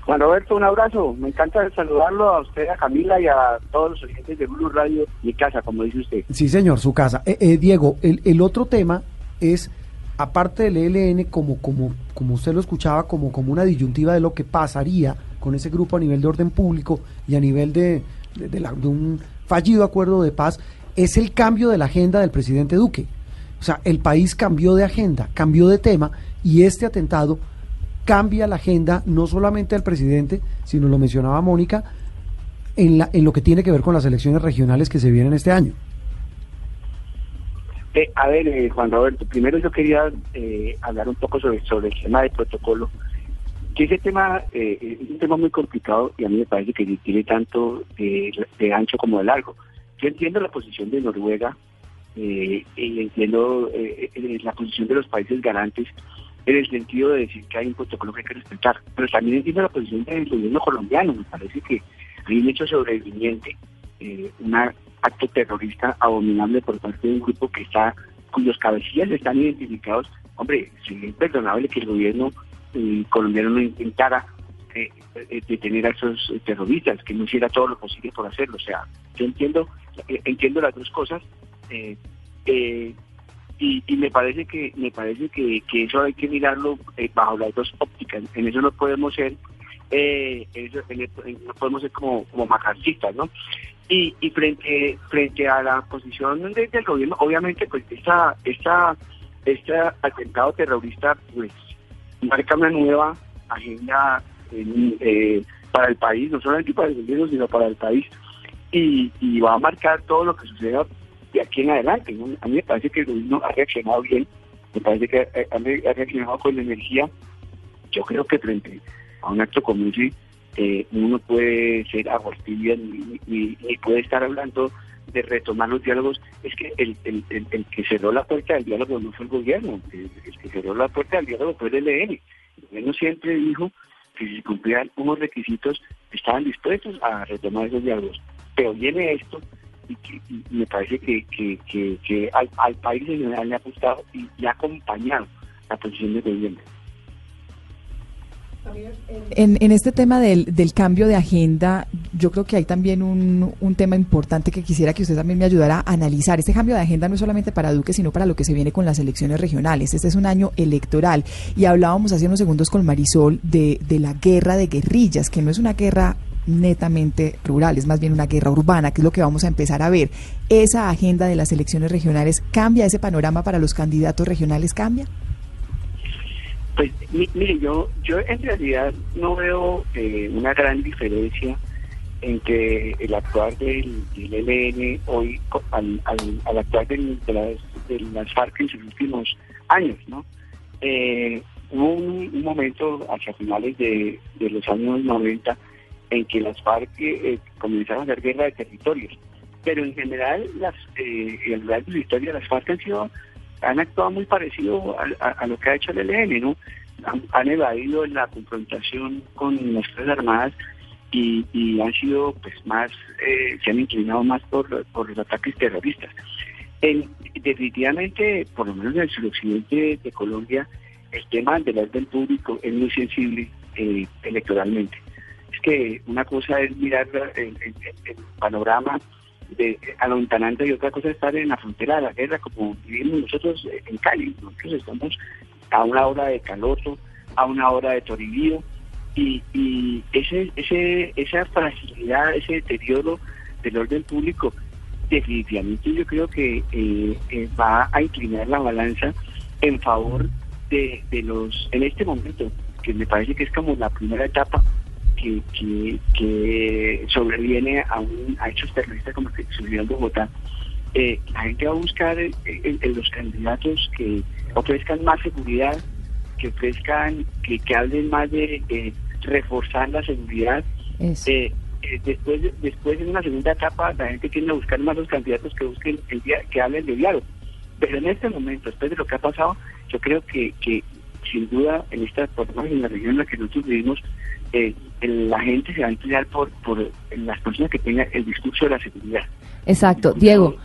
Juan Roberto, un abrazo. Me encanta saludarlo a usted, a Camila y a todos los oyentes de Blue Radio, mi casa, como dice usted. Sí, señor, su casa. Eh, eh, Diego, el, otro tema es, aparte del ELN, como, como, como usted lo escuchaba, como, como una disyuntiva de lo que pasaría con ese grupo a nivel de orden público y a nivel de, de, la, de un fallido acuerdo de paz, es el cambio de la agenda del presidente Duque. O sea, el país cambió de agenda, cambió de tema y este atentado cambia la agenda no solamente al presidente, sino lo mencionaba Mónica, en, la, en lo que tiene que ver con las elecciones regionales que se vienen este año. Eh, a ver, eh, Juan Roberto, primero yo quería eh, hablar un poco sobre, sobre el tema del protocolo, que ese tema eh, es un tema muy complicado y a mí me parece que tiene tanto de, de ancho como de largo. Yo entiendo la posición de Noruega y entiendo la posición de los países garantes, en el sentido de decir que hay un protocolo que hay que respetar. Pero también entiendo la posición del gobierno colombiano. Me parece que hay un hecho sobreviviente, eh, un acto terrorista abominable por parte de un grupo que está cuyos cabecillas están identificados, hombre, sería imperdonable que el gobierno eh, colombiano no intentara eh, eh, detener a esos terroristas, que no hiciera todo lo posible por hacerlo. O sea, yo entiendo, entiendo las dos cosas. Y, me parece que me parece que, eso hay que mirarlo bajo las dos ópticas. En eso no podemos ser eso, no podemos ser como como macarcistas no y, y frente frente a la posición del gobierno obviamente pues esta esta este atentado terrorista pues marca una nueva agenda eh, para el país, no solamente para el gobierno, sino para el país, y, va a marcar todo lo que suceda de aquí en adelante. A mí me parece que el gobierno ha reaccionado bien, me parece que ha, reaccionado con energía. Yo creo que frente a un acto como ese, eh, uno puede ser aguastilla y, puede estar hablando de retomar los diálogos, es que el, el, el, que cerró la puerta del diálogo no fue el gobierno, el, que cerró la puerta del diálogo fue el ELN. El gobierno siempre dijo que si cumplían unos requisitos estaban dispuestos a retomar esos diálogos. Pero viene esto y, me parece que, que, que, al, país en general le ha gustado y, ha acompañado la posición del gobierno. En, en, este tema del, del, cambio de agenda, yo creo que hay también un, un, tema importante que quisiera que usted también me ayudara a analizar. Este cambio de agenda no es solamente para Duque, sino para lo que se viene con las elecciones regionales. Este es un año electoral y hablábamos hace unos segundos con Marisol de, de la guerra de guerrillas, que no es una guerra netamente rural, es más bien una guerra urbana, que es lo que vamos a empezar a ver. ¿Esa agenda de las elecciones regionales cambia? ¿Ese panorama para los candidatos regionales cambia? Pues mire, yo, yo en realidad no veo eh, una gran diferencia entre el actuar del, del ELN hoy al, al, actuar de, las, de las FARC en sus últimos años, ¿no? Eh, hubo un, momento hacia finales de, los años 90 en que las FARC eh, comenzaron a hacer guerra de territorios, pero en general las eh, en la historia las FARC han sido han actuado muy parecido a, lo que ha hecho el ELN, ¿no? Han, evadido la confrontación con las Fuerzas Armadas y, han sido, pues, más, eh, se han inclinado más por, los ataques terroristas. definitivamente, por lo menos en el suroccidente de Colombia, el tema del orden público es muy sensible eh, electoralmente. Es que una cosa es mirar el panorama de, a lo y otra cosa es estar en la frontera de la guerra como vivimos nosotros en Cali. Nosotros estamos a una hora de Caloto, a una hora de Toribío y, ese, ese, esa fragilidad, ese deterioro del orden público definitivamente yo creo que eh, eh, va a inclinar la balanza en favor de los, en este momento, que me parece que es como la primera etapa que, que, sobreviene a, un, a hechos terroristas como que sucedió en Bogotá, eh, la gente va a buscar en, los candidatos que ofrezcan más seguridad, que ofrezcan, que, que hablen más de reforzar la seguridad. Eh, eh, después, después en una segunda etapa la gente tiene a buscar más los candidatos que busquen el día, que hablen de diálogo. Pero en este momento, después de lo que ha pasado, yo creo que, que sin duda en esta en la región en la que nosotros vivimos, eh, la gente se va a inclinar por, por las personas que tengan el discurso de la seguridad. Exacto, Diego.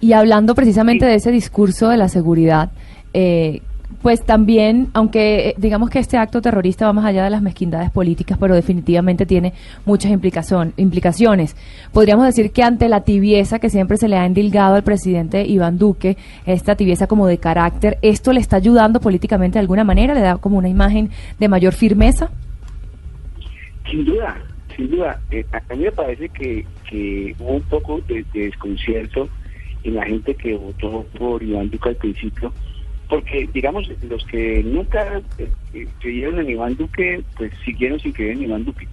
Y hablando precisamente de ese discurso de la seguridad, eh, pues también, aunque eh, digamos que este acto terrorista va más allá de las mezquindades políticas, pero definitivamente tiene muchas implicaciones. Podríamos decir que ante la tibieza que siempre se le ha endilgado al presidente Iván Duque, esta tibieza como de carácter, ¿esto le está ayudando políticamente de alguna manera? ¿Le da como una imagen de mayor firmeza? Sin duda, sin duda. Eh, a mí me parece que, hubo un poco de, desconcierto en la gente que votó por Iván Duque al principio, porque, digamos, los que nunca eh, eh, creyeron en Iván Duque, pues siguieron sin creer en Iván Duque.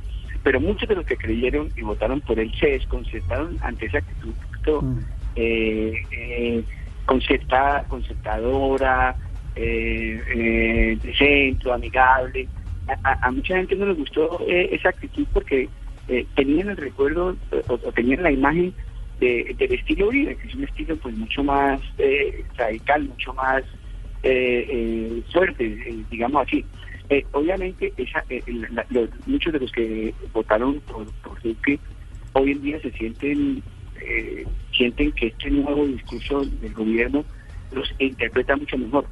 Pero muchos de los que creyeron y votaron por él se desconcertaron ante esa actitud mm. eh, concertadora, de centro, amigable a, mucha gente no le gustó eh, esa actitud porque eh, tenían el recuerdo o, tenían la imagen de, del estilo Uribe, que es un estilo pues mucho más eh, radical, mucho más fuerte, digamos así. obviamente esa, muchos de los que votaron por, por Duque hoy en día se sienten sienten que este nuevo discurso del gobierno los interpreta mucho mejor.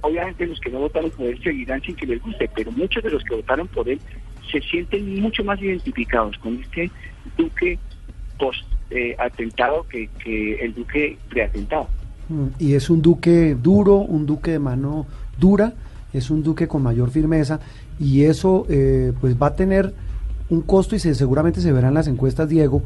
Obviamente los que no votaron por él seguirán sin que les guste, pero muchos de los que votaron por él se sienten mucho más identificados con este duque post eh, atentado que, que el duque preatentado. Mm, Y es un duque duro, un duque de mano dura, es un duque con mayor firmeza y eso eh, pues va a tener un costo y se, seguramente se verá en las encuestas, Diego,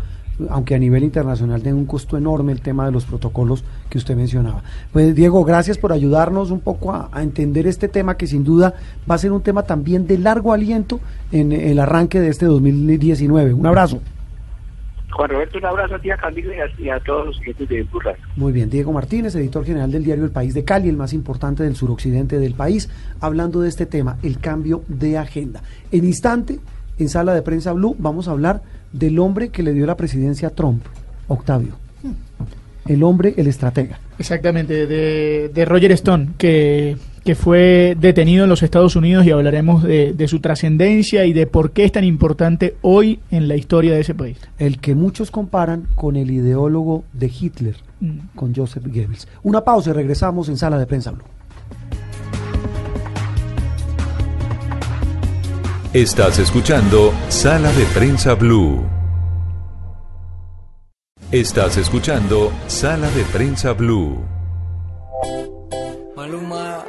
aunque a nivel internacional tiene un costo enorme el tema de los protocolos que usted mencionaba. Pues Diego, gracias por ayudarnos un poco a, a entender este tema que sin duda va a ser un tema también de largo aliento en el arranque de este 2019. Un abrazo. Juan Roberto, un abrazo a ti, a Camila y a, y a todos los clientes de Burras. Muy bien, Diego Martínez, editor general del diario El País de Cali, el más importante del suroccidente del país, hablando de este tema, el cambio de agenda. En instante, en sala de prensa Blue, vamos a hablar del hombre que le dio la presidencia a Trump, Octavio. El hombre, el estratega. Exactamente, de, de Roger Stone, que, que fue detenido en los Estados Unidos y hablaremos de, de su trascendencia y de por qué es tan importante hoy en la historia de ese país. El que muchos comparan con el ideólogo de Hitler, Mm. con Joseph Goebbels. Una pausa y regresamos en sala de prensa Blue. Estás escuchando Sala de Prensa Blue. Estás escuchando Sala de Prensa Blue. Maluma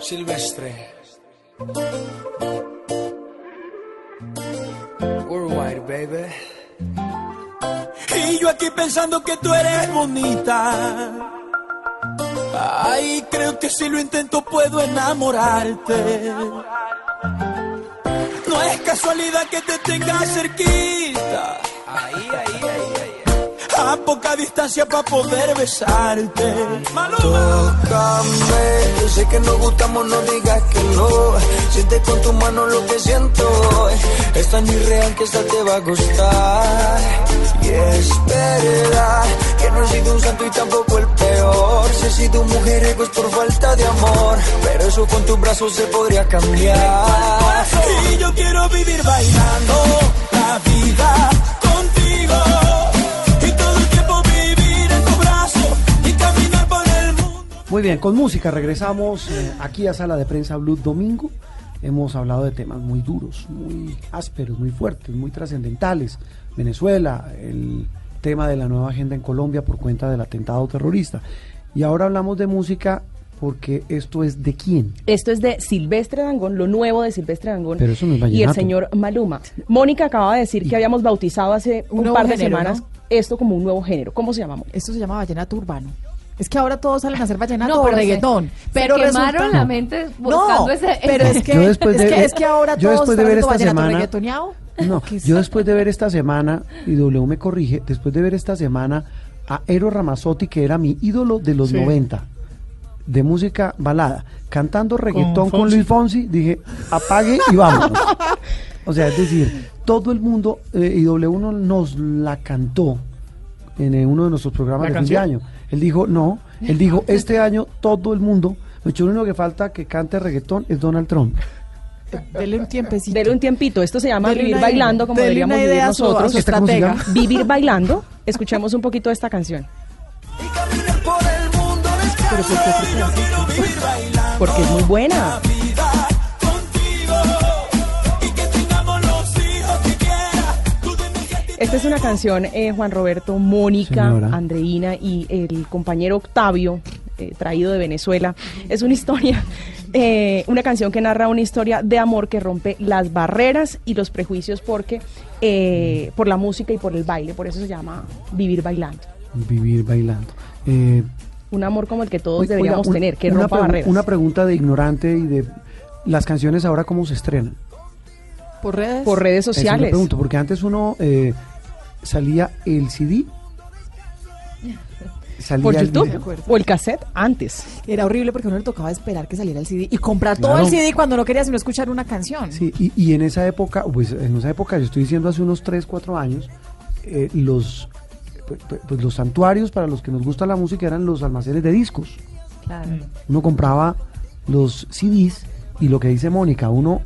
Silvestre. Worldwide, baby. Y yo aquí pensando que tú eres bonita. Ay, creo que si lo intento puedo enamorarte. Casualidad que te tenga cerquita. Ahí, ahí, ahí. A poca distancia para poder besarte. Tócame, yo sé que nos gustamos, no digas que no. Siente con tu mano lo que siento. Es tan irreal que esta te va a gustar. Y es verdad que no he sido un santo y tampoco el peor. Si he sido un mujeriego es por falta de amor. Pero eso con tus brazos se podría cambiar. Y yo quiero vivir bailando la vida contigo. Muy bien, con música regresamos eh, aquí a Sala de Prensa Blue Domingo. Hemos hablado de temas muy duros, muy ásperos, muy fuertes, muy trascendentales. Venezuela, el tema de la nueva agenda en Colombia por cuenta del atentado terrorista. Y ahora hablamos de música porque esto es de quién. Esto es de Silvestre Dangón, lo nuevo de Silvestre Dangón Pero eso no es y el señor Maluma. Mónica acaba de decir que habíamos bautizado hace Un par de género, semanas ¿no? esto como un nuevo género. ¿Cómo se llama? Mónica? Esto se llama vallenato urbano. Es que ahora todos salen a hacer vallenato No, o se- reggaetón. se pero quemaron resulta- la mente buscando no, ese- pero es que, Yo después es, de- que, es que ahora yo todos después de ver esta semana- reggaetoneado. No, yo después de ver esta semana, y W me corrige, después de ver esta semana a Eros Ramazzotti, que era mi ídolo de los Sí. 90, de música balada, cantando reggaetón con. Luis Fonsi, dije, apague y vámonos. o sea, es decir, todo el mundo, eh, y W no- nos la cantó en eh, uno de nuestros programas ¿La de fin de año. Él dijo, no, él dijo, este año todo el mundo, lo único que falta que cante reggaetón es Donald Trump. Dele un tiempecito. Dele un tiempito. Esto se llama Dele Vivir una- Bailando, como deberíamos vivir su- nosotros. su ¿Esta cómo se estratega. llama? Vivir Bailando. Escuchemos un poquito de esta canción. Y caminar por el mundo descalzo. Y yo quiero vivir bailando Porque es muy buena. Esta es una canción, eh, Juan Roberto, Mónica, Señora. Andreina y el compañero Octavio, eh, traído de Venezuela. Es una historia, eh, una canción que narra una historia de amor que rompe las barreras y los prejuicios porque eh, por la música y por el baile. Por eso se llama Vivir Bailando. Vivir bailando. Eh, Un amor como el que todos Oiga, deberíamos un- tener, que una rompa pregu- barreras. Una pregunta de ignorante y de las canciones ahora cómo se estrenan. Por redes. por redes Eso le sociales. pregunto, porque antes uno eh, salía el CD, salía Por el YouTube video. o el cassette antes. Era horrible porque a uno le tocaba esperar que saliera el CD y comprar todo Claro. el CD cuando no quería sino escuchar una canción. Sí, y, y en esa época, pues en esa época, yo estoy diciendo hace unos 3, 4 años, eh, los pues, pues, los santuarios para los que nos gusta la música eran los almacenes de discos. Claro. Uno compraba los CDs y lo que dice Mónica, uno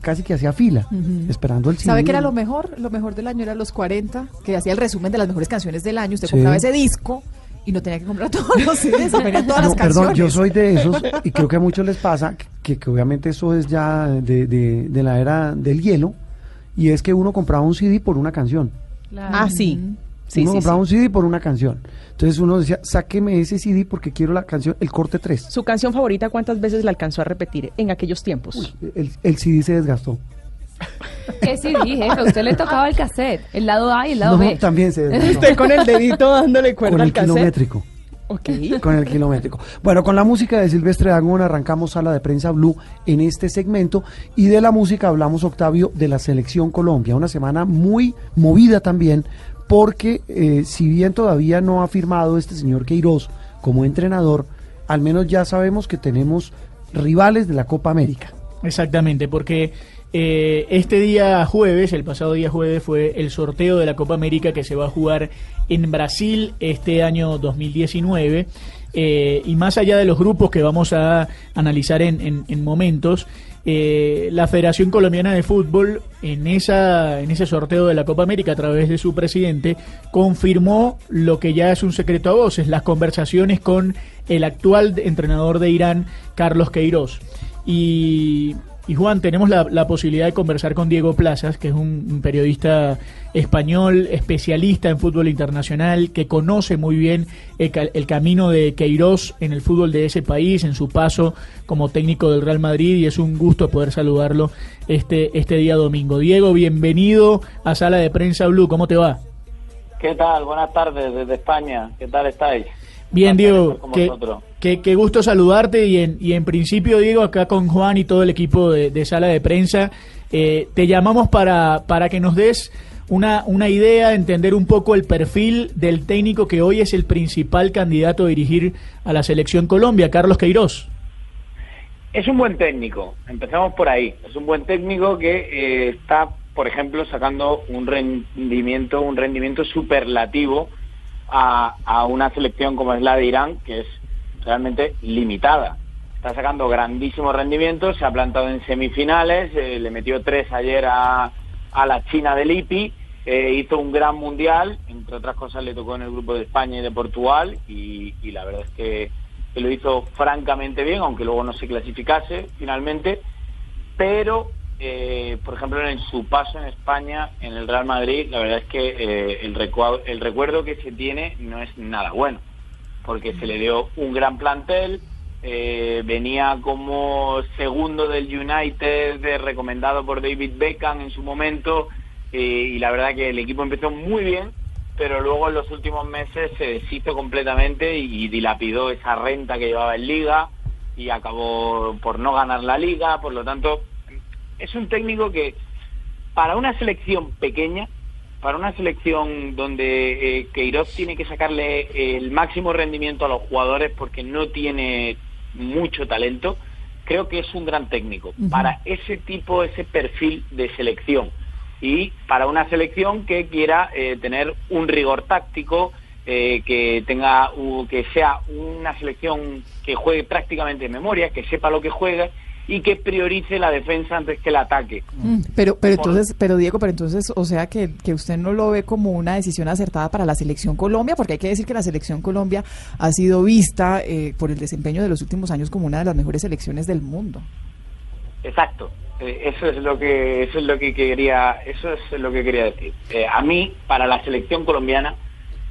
casi que hacía fila, esperando el CD. ¿Sabe qué era lo mejor? Lo mejor del año era los 40, que hacía el resumen de las mejores canciones del año. Usted Sí. compraba ese disco Y no tenía que comprar todos los CDs, todas No, las perdón, canciones. yo soy de esos y creo que a muchos les pasa que, que obviamente eso es ya de, de- de la era del hielo y es que uno compraba un CD por una canción. Ah, sí. Sí, uno sí, compraba sí. un CD por una canción. Entonces uno decía, sáqueme ese CD porque quiero la canción, el corte 3. ¿Su canción favorita cuántas veces la alcanzó a repetir en aquellos tiempos? El, el CD se desgastó. ¿Qué dije? A usted le tocaba el cassette, el lado A y el lado No, B. también se desgastó. Usted con el dedito dándole cuerda con al el cassette. kilométrico. Ok. Con el kilométrico. Bueno, con la música de Silvestre Dangón arrancamos sala de prensa Blue en este segmento y de la música hablamos, Octavio, de la selección Colombia. Una semana muy movida también porque eh, si bien todavía no ha firmado este señor Queiroz como entrenador, al menos ya sabemos que tenemos rivales de la Copa América. Exactamente, porque eh, este día jueves, el pasado día jueves, fue el sorteo de la Copa América que se va a jugar en Brasil este año 2019. eh, y más allá de los grupos que vamos a analizar en, en- en momentos, eh, la Federación Colombiana de Fútbol en, esa, en ese sorteo de la Copa América a través de su presidente confirmó lo que ya es un secreto a voces, las conversaciones con el actual entrenador de Irán, Carlos Queiroz. Y, y Juan, tenemos la, la posibilidad de conversar con Diego Plazas, que es un, un periodista español, especialista en fútbol internacional, que conoce muy bien el, ca- el camino de Queiroz en el fútbol de ese país, en su paso como técnico del Real Madrid, y es un gusto poder saludarlo este, este día domingo. Diego, bienvenido a Sala de Prensa Blue, ¿cómo te va? ¿Qué tal? Buenas tardes desde España. ¿Qué tal estáis? Bien, Diego, con qué, qué gusto saludarte y en, y en principio, Diego, acá con Juan y todo el equipo de, de sala de prensa, eh, te llamamos para, para que nos des una, una idea, entender un poco el perfil del técnico que hoy es el principal candidato a dirigir a la selección Colombia, Carlos Queiroz. Es un buen técnico, empezamos por ahí. Es un buen técnico que eh, está, por ejemplo, sacando un rendimiento, un rendimiento superlativo a, a una selección como es la de Irán, que es realmente limitada. Está sacando grandísimos rendimientos, se ha plantado en semifinales, eh, le metió tres ayer a, a la China del IPI, eh, hizo un gran mundial, entre otras cosas le tocó en el grupo de España y de Portugal, y, la verdad es que, lo hizo francamente bien, aunque luego no se clasificase finalmente, pero eh, por ejemplo en su paso en España en el Real Madrid la verdad es que eh, el, recua- el recuerdo que se tiene no es nada bueno porque se le dio un gran plantel eh, venía como segundo del United eh, recomendado por David Beckham en su momento y la verdad que el equipo empezó muy bien pero luego en los últimos meses se deshizo completamente y dilapidó esa renta que llevaba en liga y acabó por no ganar la liga, por lo tanto es un técnico que para una selección pequeña, para una selección donde eh, Queiroz tiene que sacarle el máximo rendimiento a los jugadores porque no tiene mucho talento, creo que es un gran técnico. Para ese tipo, ese perfil de selección. Y para una selección que quiera eh, tener un rigor táctico, eh, que tenga u- que sea una selección que juegue prácticamente de memoria, que sepa lo que juega y que priorice la defensa antes que el ataque. Mm, Pero, pero entonces, pero Diego, pero entonces, o sea que, que usted no lo ve como una decisión acertada para la selección Colombia, porque hay que decir que la selección Colombia ha sido vista eh, por el desempeño de los últimos años como una de las mejores selecciones del mundo. Exacto. Eh, eso es lo que eso es lo que quería eso es lo que quería decir. Eh, a mí para la selección colombiana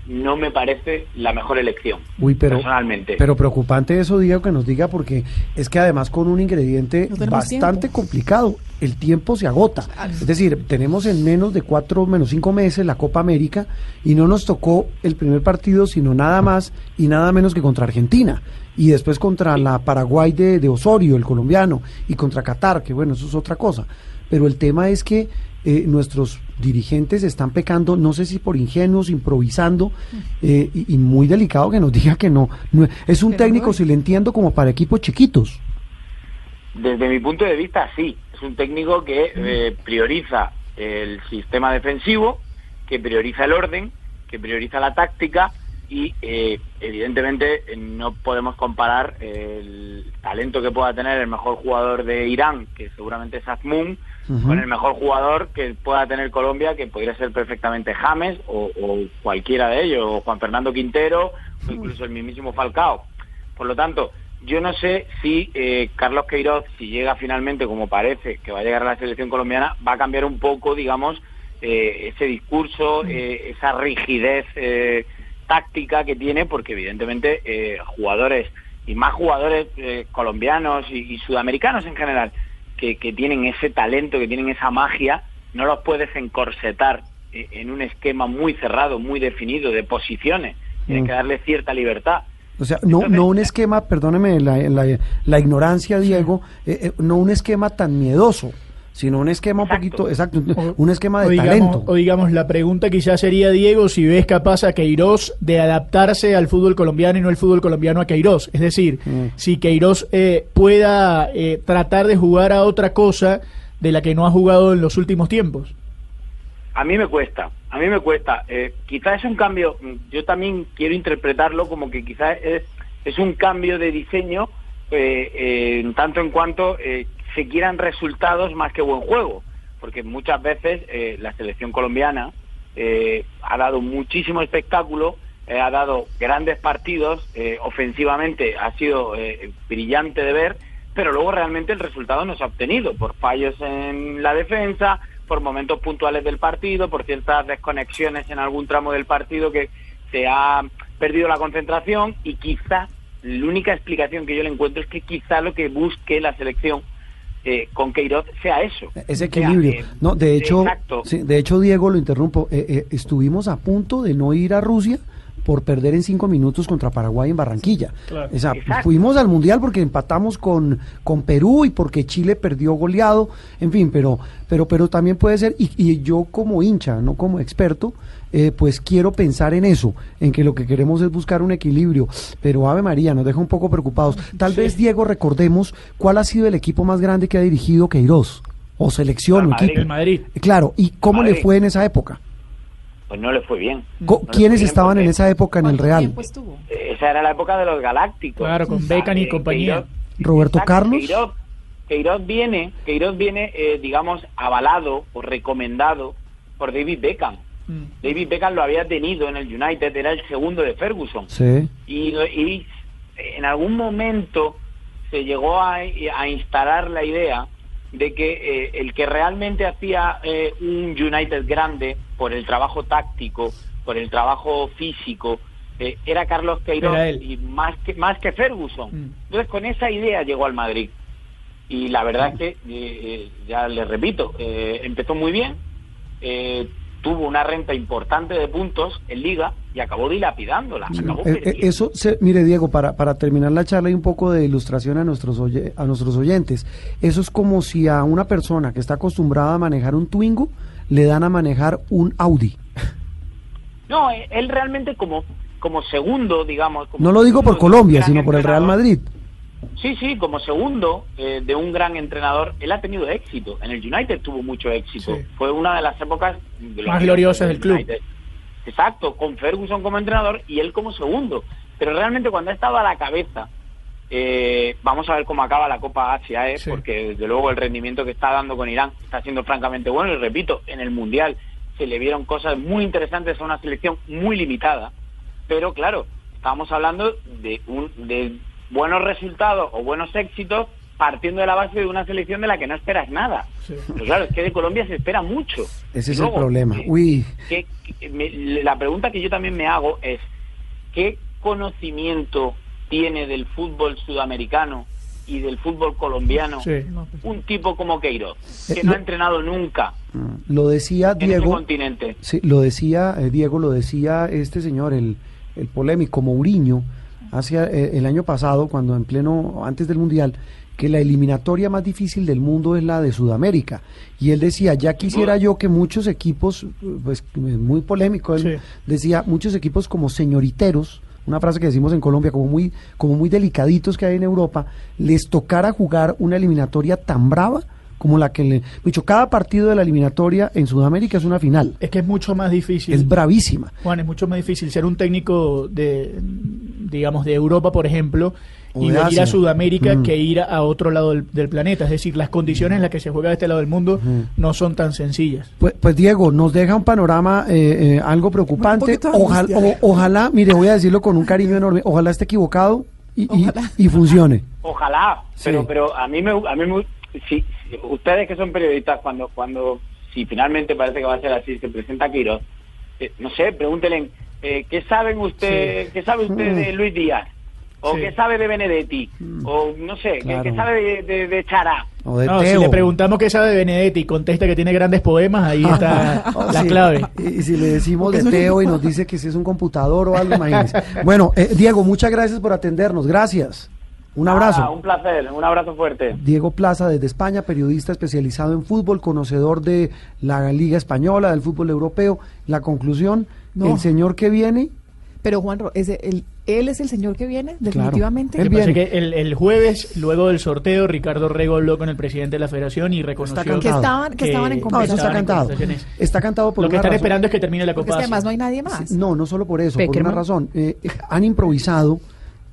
no me parece la mejor elección. Uy, pero, personalmente. pero preocupante eso, Diego, que nos diga, porque es que además con un ingrediente No bastante tiempo. complicado, el tiempo se agota. Es decir, tenemos en menos de cuatro, menos cinco meses la Copa América y no nos tocó el primer partido, sino nada más y nada menos que contra Argentina. Y después contra la Paraguay de, de Osorio, el colombiano, y contra Qatar, que bueno, eso es otra cosa. Pero el tema es que eh, nuestros dirigentes están pecando, no sé si por ingenuos, improvisando, eh, y, y muy delicado que nos diga que no. no es un técnico, si le entiendo, como para equipos chiquitos. Desde mi punto de vista, sí. Es un técnico que eh, prioriza el sistema defensivo, que prioriza el orden, que prioriza la táctica y eh, evidentemente eh, no podemos comparar el talento que pueda tener el mejor jugador de Irán, que seguramente es Azmoun, con el mejor jugador que pueda tener Colombia, que podría ser perfectamente James o, o cualquiera de ellos, o Juan Fernando Quintero, o incluso el mismísimo Falcao. Por lo tanto, yo no sé si eh, Carlos Queiroz, si llega finalmente, como parece, que va a llegar a la selección colombiana, va a cambiar un poco, digamos, eh, ese discurso, eh, esa rigidez eh, táctica que tiene, porque evidentemente eh, jugadores, y más jugadores eh, colombianos y, y sudamericanos en general, que, que tienen ese talento, que tienen esa magia, no los puedes encorsetar eh, en un esquema muy cerrado, muy definido, de posiciones. Tienes Mm. que darle cierta libertad. O sea, no, no un esquema, perdóneme la, la- la ignorancia, Diego, eh, eh, no un esquema tan miedoso, sino un esquema un poquito, exacto, un esquema de o digamos, talento. o digamos, la pregunta quizás sería, Diego, si ves capaz a Queiroz de adaptarse al fútbol colombiano y no el fútbol colombiano a Queiroz. Es decir, Mm. si Queiroz eh, pueda eh, tratar de jugar a otra cosa de la que no ha jugado en los últimos tiempos. A mí me cuesta, a mí me cuesta. Eh, quizás es un cambio, yo también quiero interpretarlo como que quizás es, es un cambio de diseño eh, eh, en tanto en cuanto eh, se quieran resultados más que buen juego. Porque muchas veces eh, la selección colombiana eh, ha dado muchísimo espectáculo, eh, ha dado grandes partidos, eh, ofensivamente ha sido brillante de ver, pero luego realmente el resultado no se ha obtenido por fallos en la defensa, por momentos puntuales del partido, por ciertas desconexiones en algún tramo del partido que se ha perdido la concentración y quizá la única explicación que yo le encuentro es que quizá lo que busque la selección eh, con Queiroz sea eso. Ese Sea, equilibrio. eh, No, de hecho, sí, de hecho, Diego, lo interrumpo. eh, eh, estuvimos a punto de no ir a Rusia por perder en cinco minutos contra Paraguay en Barranquilla. Claro. O sea, Exacto. fuimos al Mundial porque empatamos con, con Perú y porque Chile perdió goleado, en fin, pero, pero, pero también puede ser, y, y yo como hincha, no como experto, eh, pues quiero pensar en eso, en que lo que queremos es buscar un equilibrio, pero Ave María nos deja un poco preocupados. Tal vez, Diego, recordemos cuál ha sido el equipo más grande que ha dirigido Queiroz, o selección, Madrid. equipo. El Madrid. Claro, ¿y cómo le fue en esa época? Pues no le fue bien. No ¿Quiénes fue bien estaban en esa época en el ¿Cuánto Real? Esa era la época de los galácticos. Claro, con Beckham y eh, compañía. Queiroz- Roberto Exacto, Carlos. Queiroz, Queiroz viene, Queiroz viene, eh, digamos, avalado o recomendado por David Beckham. Mm. David Beckham lo había tenido en el United, era el segundo de Ferguson. Sí. Y, y en algún momento se llegó a, a instalar la idea de que eh, el que realmente hacía eh, un United grande por el trabajo táctico, por el trabajo físico, eh, era Carlos Queiroz y más que más que Ferguson. Mm. Entonces con esa idea llegó al Madrid y la verdad es que eh, eh, ya les repito eh, empezó muy bien, eh, tuvo una renta importante de puntos en Liga y acabó dilapidándola. acabó Eh, eh, eso, se- mire Diego, para, para terminar la charla y un poco de ilustración a nuestros, oye- a nuestros oyentes, eso es como si a una persona que está acostumbrada a manejar un Twingo le dan a manejar un Audi. No, él realmente como como segundo, digamos. como No lo digo por Colombia, sino por el Real. Madrid. Sí, sí, como segundo eh, de un gran entrenador, él ha tenido éxito. En el United tuvo mucho éxito. Sí. Fue una de las épocas Más gloriosas del club. United. Exacto, con Ferguson como entrenador y él como segundo. Pero realmente cuando ha estado a la cabeza, eh, vamos a ver cómo acaba la Copa Asia, ¿eh? Sí. porque desde luego el rendimiento que está dando con Irán está siendo francamente bueno. Y repito, en el Mundial se le vieron cosas muy interesantes a una selección muy limitada. Pero claro, estamos hablando de, un, de buenos resultados o buenos éxitos partiendo de la base de una selección de la que no esperas nada. Sí. Pero claro, es que de Colombia se espera mucho. Ese Y es luego, el problema. eh, Uy, que- que me- la pregunta que yo también me hago es, ¿qué conocimiento tiene del fútbol sudamericano y del fútbol colombiano Sí. un tipo como Queiroz, que Eh, no lo- ha entrenado nunca mm, lo decía en ese Diego. continente? Sí, lo decía eh, Diego, lo decía este señor, el, el polémico Mourinho, hacia eh, el año pasado, cuando en pleno, antes del Mundial, que la eliminatoria más difícil del mundo es la de Sudamérica. Y él decía, ya quisiera yo que muchos equipos, pues muy polémico, él Sí. decía, muchos equipos como señoriteros, una frase que decimos en Colombia, como muy, como muy delicaditos que hay en Europa, les tocara jugar una eliminatoria tan brava como la que le... Dicho, cada partido de la eliminatoria en Sudamérica es una final. Es que es mucho más difícil. Es bravísima. Juan, es mucho más difícil ser un técnico de, digamos, de Europa, por ejemplo, O y Asia. a Sudamérica Mm. que ir a otro lado del, del planeta. Es decir, las condiciones en las que se juega de este lado del mundo no son tan sencillas. Pues, pues, Diego, nos deja un panorama eh, eh, algo preocupante. Ojalá, o- ojalá, mire, voy a decirlo con un cariño enorme, ojalá esté equivocado y, y- y funcione. Ojalá, pero Sí. pero a mí me a mí me, si, si ustedes que son periodistas cuando cuando si finalmente parece que va a ser así se presenta Quiroz, eh, no sé, pregúntenle eh, qué saben usted qué sabe usted de Luis Díaz o Sí. qué sabe de Benedetti o no sé, ¿qué- Claro. qué, sabe de, de, de Chará. O de No, si le preguntamos qué sabe de Benedetti y contesta que tiene grandes poemas, ahí está Oh, la sí. clave. Y, y si le decimos de Teo y nos dice que si es un computador o algo, imagínese. Bueno, eh, Diego, muchas gracias por atendernos. Gracias. Un abrazo. Ah, un placer, un abrazo fuerte. Diego Plaza desde España, periodista especializado en fútbol, conocedor de la Liga Española, del fútbol europeo. La conclusión, No. el señor que viene, Pero Juan, Ro- ese- el- él es el señor que viene, definitivamente. Que es que el, el jueves, luego del sorteo, Ricardo Rego habló con el presidente de la federación y reconoció cantado. Que estaban- que estaban en No, eso conversaciones. está cantado. Está cantado por Lo que una están razón. esperando es que termine la Porque Copa es que además no hay nadie más. No, no solo por eso, por una razón. Eh, han improvisado,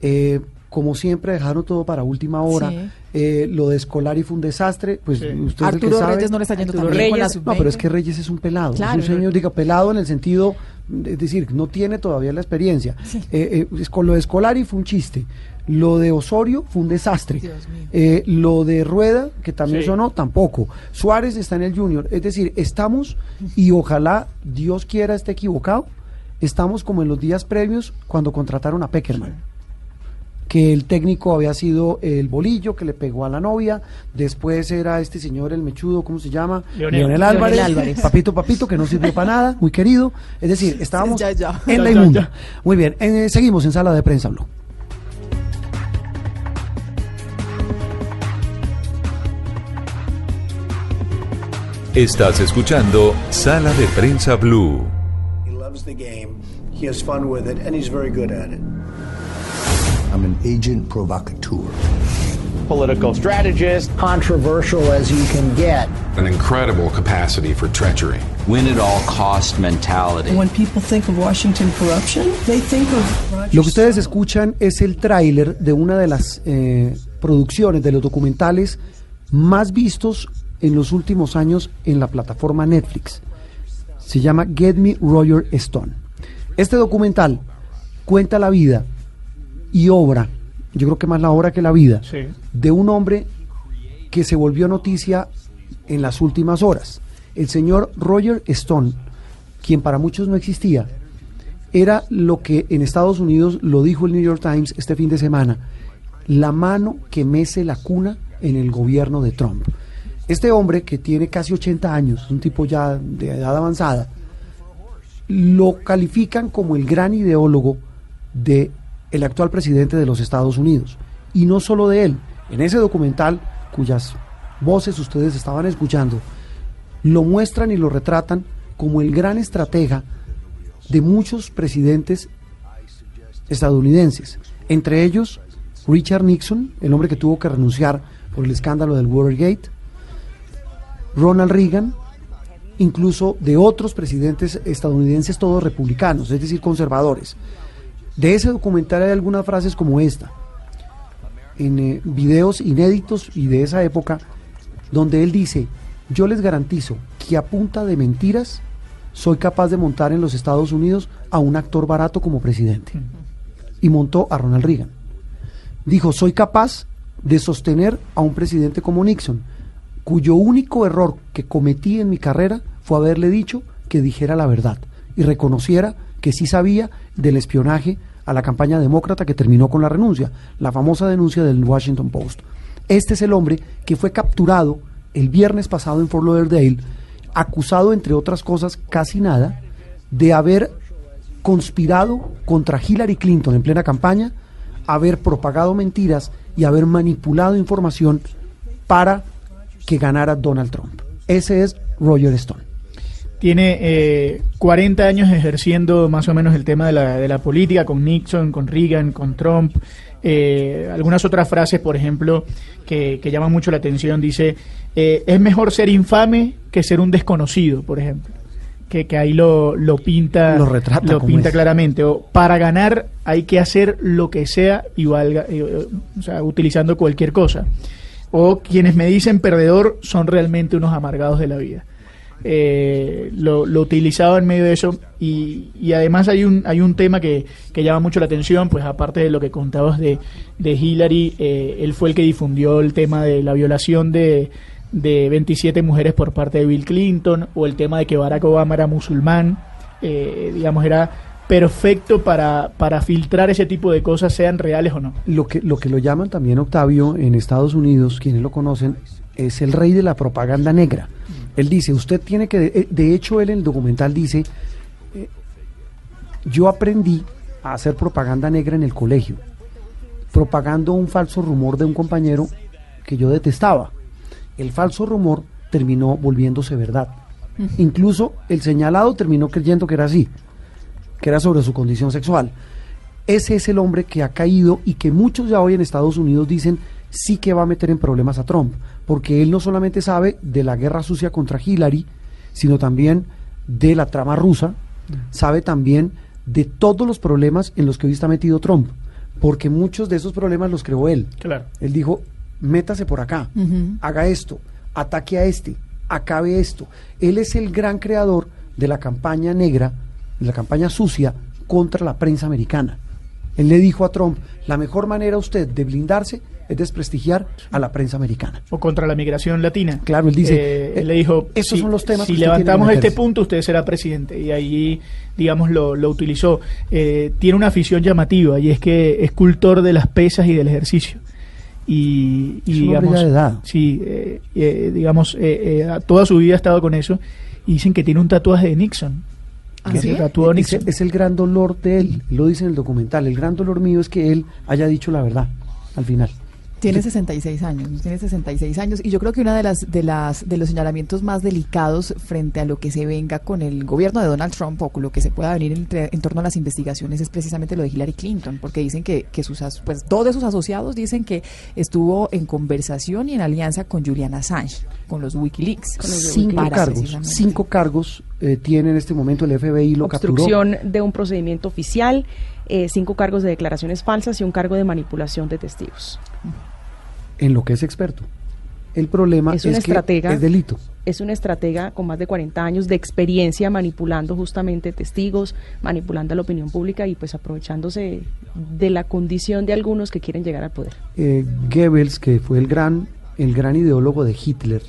eh, como siempre, dejaron todo para última hora. Sí. Eh, lo de Scolari fue un desastre. Pues usted es el que Arturo sabe. Reyes no le está yendo Arturo tan bien con la Reyes- sub-20. No, pero es que Reyes es un pelado. Claro. Es un señor, diga, pelado en el sentido, es decir, no tiene todavía la experiencia. Eh, eh, es- con lo de Scolari fue un chiste. Lo de Osorio fue un desastre. Eh, lo de Rueda, que también Sí. sonó, tampoco. Suárez está en el Junior. Es decir, estamos, y ojalá Dios quiera esté equivocado, estamos como en los días previos cuando contrataron a Peckerman. Que el técnico había sido el bolillo que le pegó a la novia, después era este señor, el mechudo, ¿cómo se llama? Leonel. Álvarez, Leonel Álvarez. papito, papito, que no sirvió para nada, muy querido. Es decir, estábamos Ya, ya. en Ya, la ya, inmunda. ya. Muy bien, eh, seguimos en sala de prensa, Blue. Estás escuchando Sala de Prensa Blue. He loves the game. He has fun with it, and he's very good at it. I'm an agent provocateur. political strategist. Controversial as you can get. An incredible capacity for treachery. Win at all cost mentality. When people think of Washington corruption, they think of Roger Lo que ustedes escuchan es el tráiler de una de las eh, producciones, de los documentales más vistos en los últimos años en la plataforma Netflix. Se llama Get Me Roger Stone. Este documental cuenta la vida y obra, yo creo que más la obra que la vida, Sí. de un hombre que se volvió noticia en las últimas horas. El señor Roger Stone, quien para muchos no existía, era lo que en Estados Unidos lo dijo el New York Times este fin de semana, la mano que mece la cuna en el gobierno de Trump. Este hombre que tiene casi 80 años, un tipo ya de edad avanzada, lo califican como el gran ideólogo de el actual presidente de los Estados Unidos. Y no solo de él. En ese documental, cuyas voces ustedes estaban escuchando, lo muestran y lo retratan como el gran estratega de muchos presidentes estadounidenses. Entre ellos, Richard Nixon, el hombre que tuvo que renunciar por el escándalo del Watergate, Ronald Reagan, incluso de otros presidentes estadounidenses, todos republicanos, es decir, conservadores. De ese documental hay algunas frases como esta, en eh, videos inéditos y de esa época, donde él dice, yo les garantizo que a punta de mentiras soy capaz de montar en los Estados Unidos a un actor barato como presidente. Y montó a Ronald Reagan. Dijo, soy capaz de sostener a un presidente como Nixon, cuyo único error que cometí en mi carrera fue haberle dicho que dijera la verdad y reconociera que sí sabía del espionaje a la campaña demócrata que terminó con la renuncia, la famosa denuncia del Washington Post. Este es el hombre que fue capturado el viernes pasado en Fort Lauderdale, acusado, entre otras cosas, casi nada, de haber conspirado contra Hillary Clinton en plena campaña, haber propagado mentiras y haber manipulado información para que ganara Donald Trump. Ese es Roger Stone. Tiene eh, 40 años ejerciendo más o menos el tema de la, de la política con Nixon, con Reagan, con Trump. Eh, algunas otras frases, por ejemplo, que, que llaman mucho la atención, dice, eh, es mejor ser infame que ser un desconocido, por ejemplo. Que, que ahí lo, lo pinta, Lo retrata como pinta es. claramente. O, para ganar hay que hacer lo que sea y valga, eh, o sea, utilizando cualquier cosa. O quienes me dicen perdedor son realmente unos amargados de la vida. Eh, lo, lo utilizaba en medio de eso y, y además hay un hay un tema que, que llama mucho la atención pues aparte de lo que contabas de, de Hillary eh, él fue el que difundió el tema de la violación de, de 27 mujeres por parte de Bill Clinton o el tema de que Barack Obama era musulmán eh, digamos era perfecto para, para filtrar ese tipo de cosas sean reales o no Lo que, lo que lo llaman también Octavio en Estados Unidos, quienes lo conocen, es el rey de la propaganda negra. Él dice, usted tiene que, de, de hecho él en el documental dice, eh, yo aprendí a hacer propaganda negra en el colegio, propagando un falso rumor de un compañero que yo detestaba. El falso rumor terminó volviéndose verdad. Incluso el señalado terminó creyendo que era así, que era sobre su condición sexual. Ese es el hombre que ha caído y que muchos ya hoy en Estados Unidos dicen sí que va a meter en problemas a Trump, porque él no solamente sabe de la guerra sucia contra Hillary, sino también de la trama rusa, sabe también de todos los problemas en los que hoy está metido Trump, porque muchos de esos problemas los creó él. Claro. Él dijo, métase por acá, haga esto, ataque a este, acabe esto. Él es el gran creador de la campaña negra, de la campaña sucia contra la prensa americana. Él le dijo a Trump, la mejor manera usted de blindarse es desprestigiar a la prensa americana. o contra la migración latina. Claro, él dice, Eh, eh, él le dijo, esos si, son los temas si que levantamos este meterse". punto, usted será presidente. Y ahí, digamos, lo, lo utilizó. Eh, tiene una afición llamativa y es que es cultor de las pesas y del ejercicio. Y, y Es digamos, de edad. sí, eh, eh, digamos, eh, eh, toda su vida ha estado con eso. Y dicen que tiene un tatuaje de Nixon. ¿Ah, Que sí? se tatuó Es, Nixon. es el gran dolor de él, lo dice en el documental, el gran dolor mío es que él haya dicho la verdad al final. Tiene 66 años, tiene 66 años y yo creo que una de las de las de los señalamientos más delicados frente a lo que se venga con el gobierno de Donald Trump o con lo que se pueda venir entre- en torno a las investigaciones es precisamente lo de Hillary Clinton, porque dicen que, que sus as- pues dos de sus asociados dicen que estuvo en conversación y en alianza con Julian Assange, con los WikiLeaks. Cinco para cargos, cinco cargos eh, tiene en este momento el FBI lo capturó. obstrucción de un procedimiento oficial, eh, cinco cargos de declaraciones falsas y un cargo de manipulación de testigos. En lo que es experto. El problema Es es, un que estratega. es delito. Es un estratega con más de 40 años de experiencia manipulando justamente testigos, manipulando a la opinión pública y pues aprovechándose de la condición de algunos que quieren llegar al poder. Eh, Goebbels, que fue el gran, el gran ideólogo de Hitler,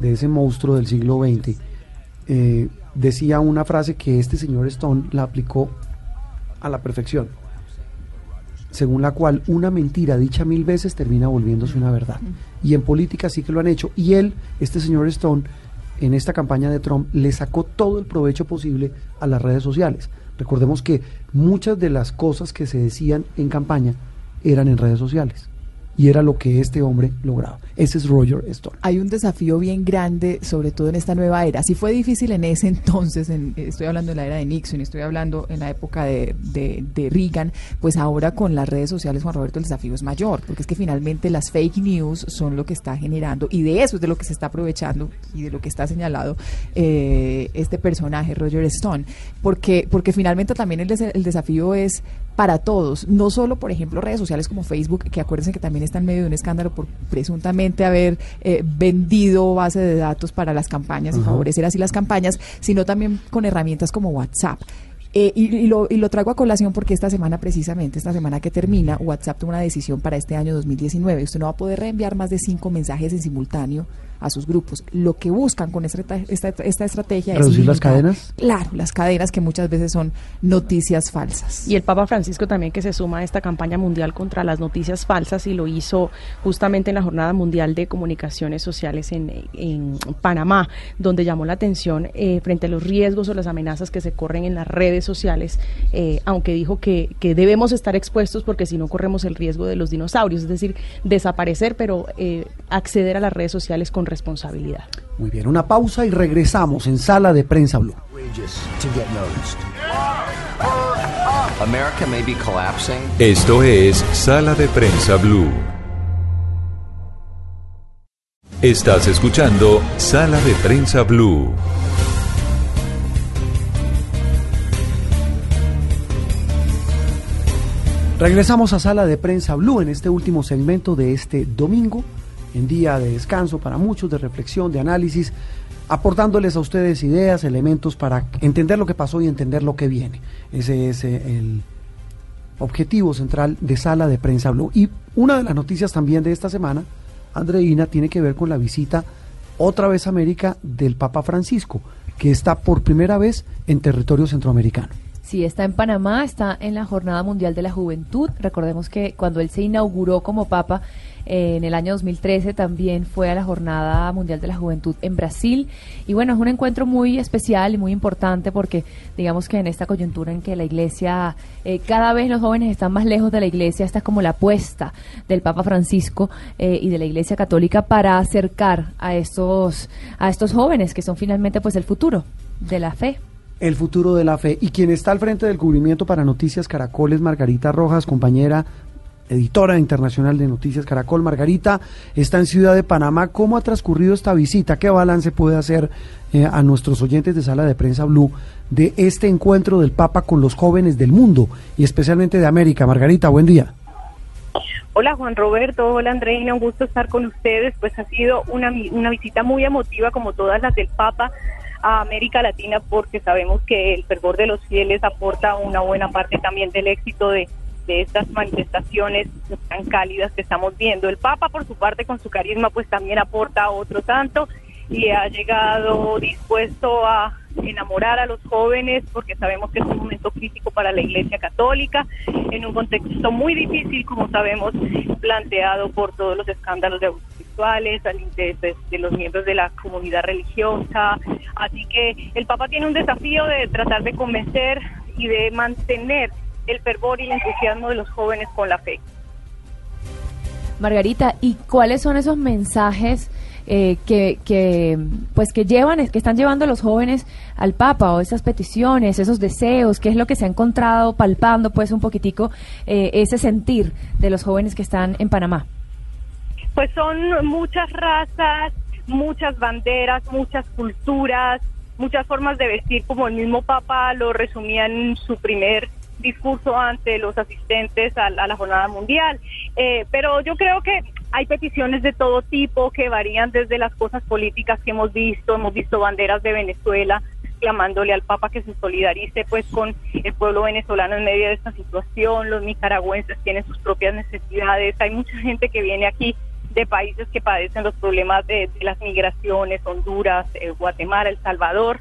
de ese monstruo del siglo XX, eh, decía una frase que este señor Stone la aplicó a la perfección, según la cual una mentira dicha mil veces termina volviéndose una verdad. Y en política sí que lo han hecho. Y él, este señor Stone, en esta campaña de Trump, le sacó todo el provecho posible a las redes sociales. Recordemos que muchas de las cosas que se decían en campaña eran en redes sociales. Y era lo que este hombre lograba. Ese es Roger Stone. hay un desafío bien grande, sobre todo en esta nueva era. Si fue difícil en ese entonces, en- estoy hablando de la era de Nixon, estoy hablando en la época de, de, Reagan, pues ahora con las redes sociales, Juan Roberto, el desafío es mayor, porque es que finalmente las fake news son lo que está generando, y de eso es de lo que se está aprovechando y de lo que está señalado eh, este personaje, Roger Stone, porque, porque finalmente también el, el desafío es para todos, no solo, por ejemplo, redes sociales como Facebook, que acuérdense que también está en medio de un escándalo por presuntamente haber eh, vendido base de datos para las campañas y favorecer así las campañas, sino también con herramientas como WhatsApp. Eh, y, y lo, y lo traigo a colación porque esta semana, precisamente, esta semana que termina, WhatsApp toma una decisión para este año 2019. Usted no va a poder reenviar más de cinco mensajes en simultáneo a sus grupos. Lo que buscan con esta, esta, esta estrategia es ¿Reducir las cadenas? Claro, las cadenas que muchas veces son noticias falsas. Y el Papa Francisco también que se suma a esta campaña mundial contra las noticias falsas y lo hizo justamente en la Jornada Mundial de Comunicaciones Sociales en, en Panamá, donde llamó la atención eh, frente a los riesgos o las amenazas que se corren en las redes sociales, eh, aunque dijo que, que debemos estar expuestos porque si no corremos el riesgo de los dinosaurios, es decir, desaparecer, pero eh, acceder a las redes sociales con responsabilidad. Muy bien, una pausa y regresamos en Sala de Prensa Blue. America may be collapsing. Esto es Sala de Prensa Blue. Estás escuchando Sala de Prensa Blue. Regresamos a Sala de Prensa Blue en este último segmento de este domingo, en día de descanso para muchos, de reflexión, de análisis, aportándoles a ustedes ideas, elementos para entender lo que pasó y entender lo que viene. Ese es eh, el objetivo central de Sala de Prensa Blue. Y una de las noticias también de esta semana, Andreina, tiene que ver con la visita otra vez a América del Papa Francisco, que está por primera vez en territorio centroamericano. Sí, está en Panamá, está en la Jornada Mundial de la Juventud. Recordemos que cuando él se inauguró como papa en el año 2013 también fue a la Jornada Mundial de la Juventud en Brasil. Y bueno, es un encuentro muy especial y muy importante porque digamos que en esta coyuntura en que la iglesia, eh, cada vez los jóvenes están más lejos de la iglesia, esta es como la apuesta del Papa Francisco eh, y de la iglesia católica para acercar a estos, a estos jóvenes que son finalmente pues el futuro de la fe el futuro de la fe. Y quien está al frente del cubrimiento para Noticias Caracol es Margarita Rojas, compañera editora internacional de Noticias Caracol. Margarita está en Ciudad de Panamá. ¿Cómo ha transcurrido esta visita? ¿Qué balance puede hacer eh, a nuestros oyentes de Sala de Prensa Blue de este encuentro del Papa con los jóvenes del mundo y especialmente de América? Margarita, buen día. Hola Juan Roberto, hola Andreina, un gusto estar con ustedes. Pues ha sido una, una visita muy emotiva como todas las del Papa a América Latina porque sabemos que el fervor de los fieles aporta una buena parte también del éxito de, de estas manifestaciones tan cálidas que estamos viendo. El Papa, por su parte, con su carisma, pues también aporta otro tanto y ha llegado dispuesto a enamorar a los jóvenes porque sabemos que es un momento crítico para la Iglesia Católica en un contexto muy difícil, como sabemos, planteado por todos los escándalos de abusos sexuales, al interés de los miembros de la comunidad religiosa. Así que el Papa tiene un desafío de tratar de convencer y de mantener el fervor y el entusiasmo de los jóvenes con la fe. Margarita, ¿y cuáles son esos mensajes? Eh, que, que, pues que llevan, que están llevando los jóvenes al Papa o esas peticiones, esos deseos, qué es lo que se ha encontrado palpando pues un poquitico eh, ese sentir de los jóvenes que están en Panamá. Pues son muchas razas, muchas banderas, muchas culturas, muchas formas de vestir, como el mismo Papa lo resumía en su primer discurso ante los asistentes a, la jornada mundial. Eh, pero yo creo que hay peticiones de todo tipo que varían desde las cosas políticas que hemos visto, hemos visto banderas de Venezuela clamándole al Papa que se solidarice pues con el pueblo venezolano en medio de esta situación, los nicaragüenses tienen sus propias necesidades, hay mucha gente que viene aquí de países que padecen los problemas de, las migraciones, Honduras, eh, Guatemala, El Salvador,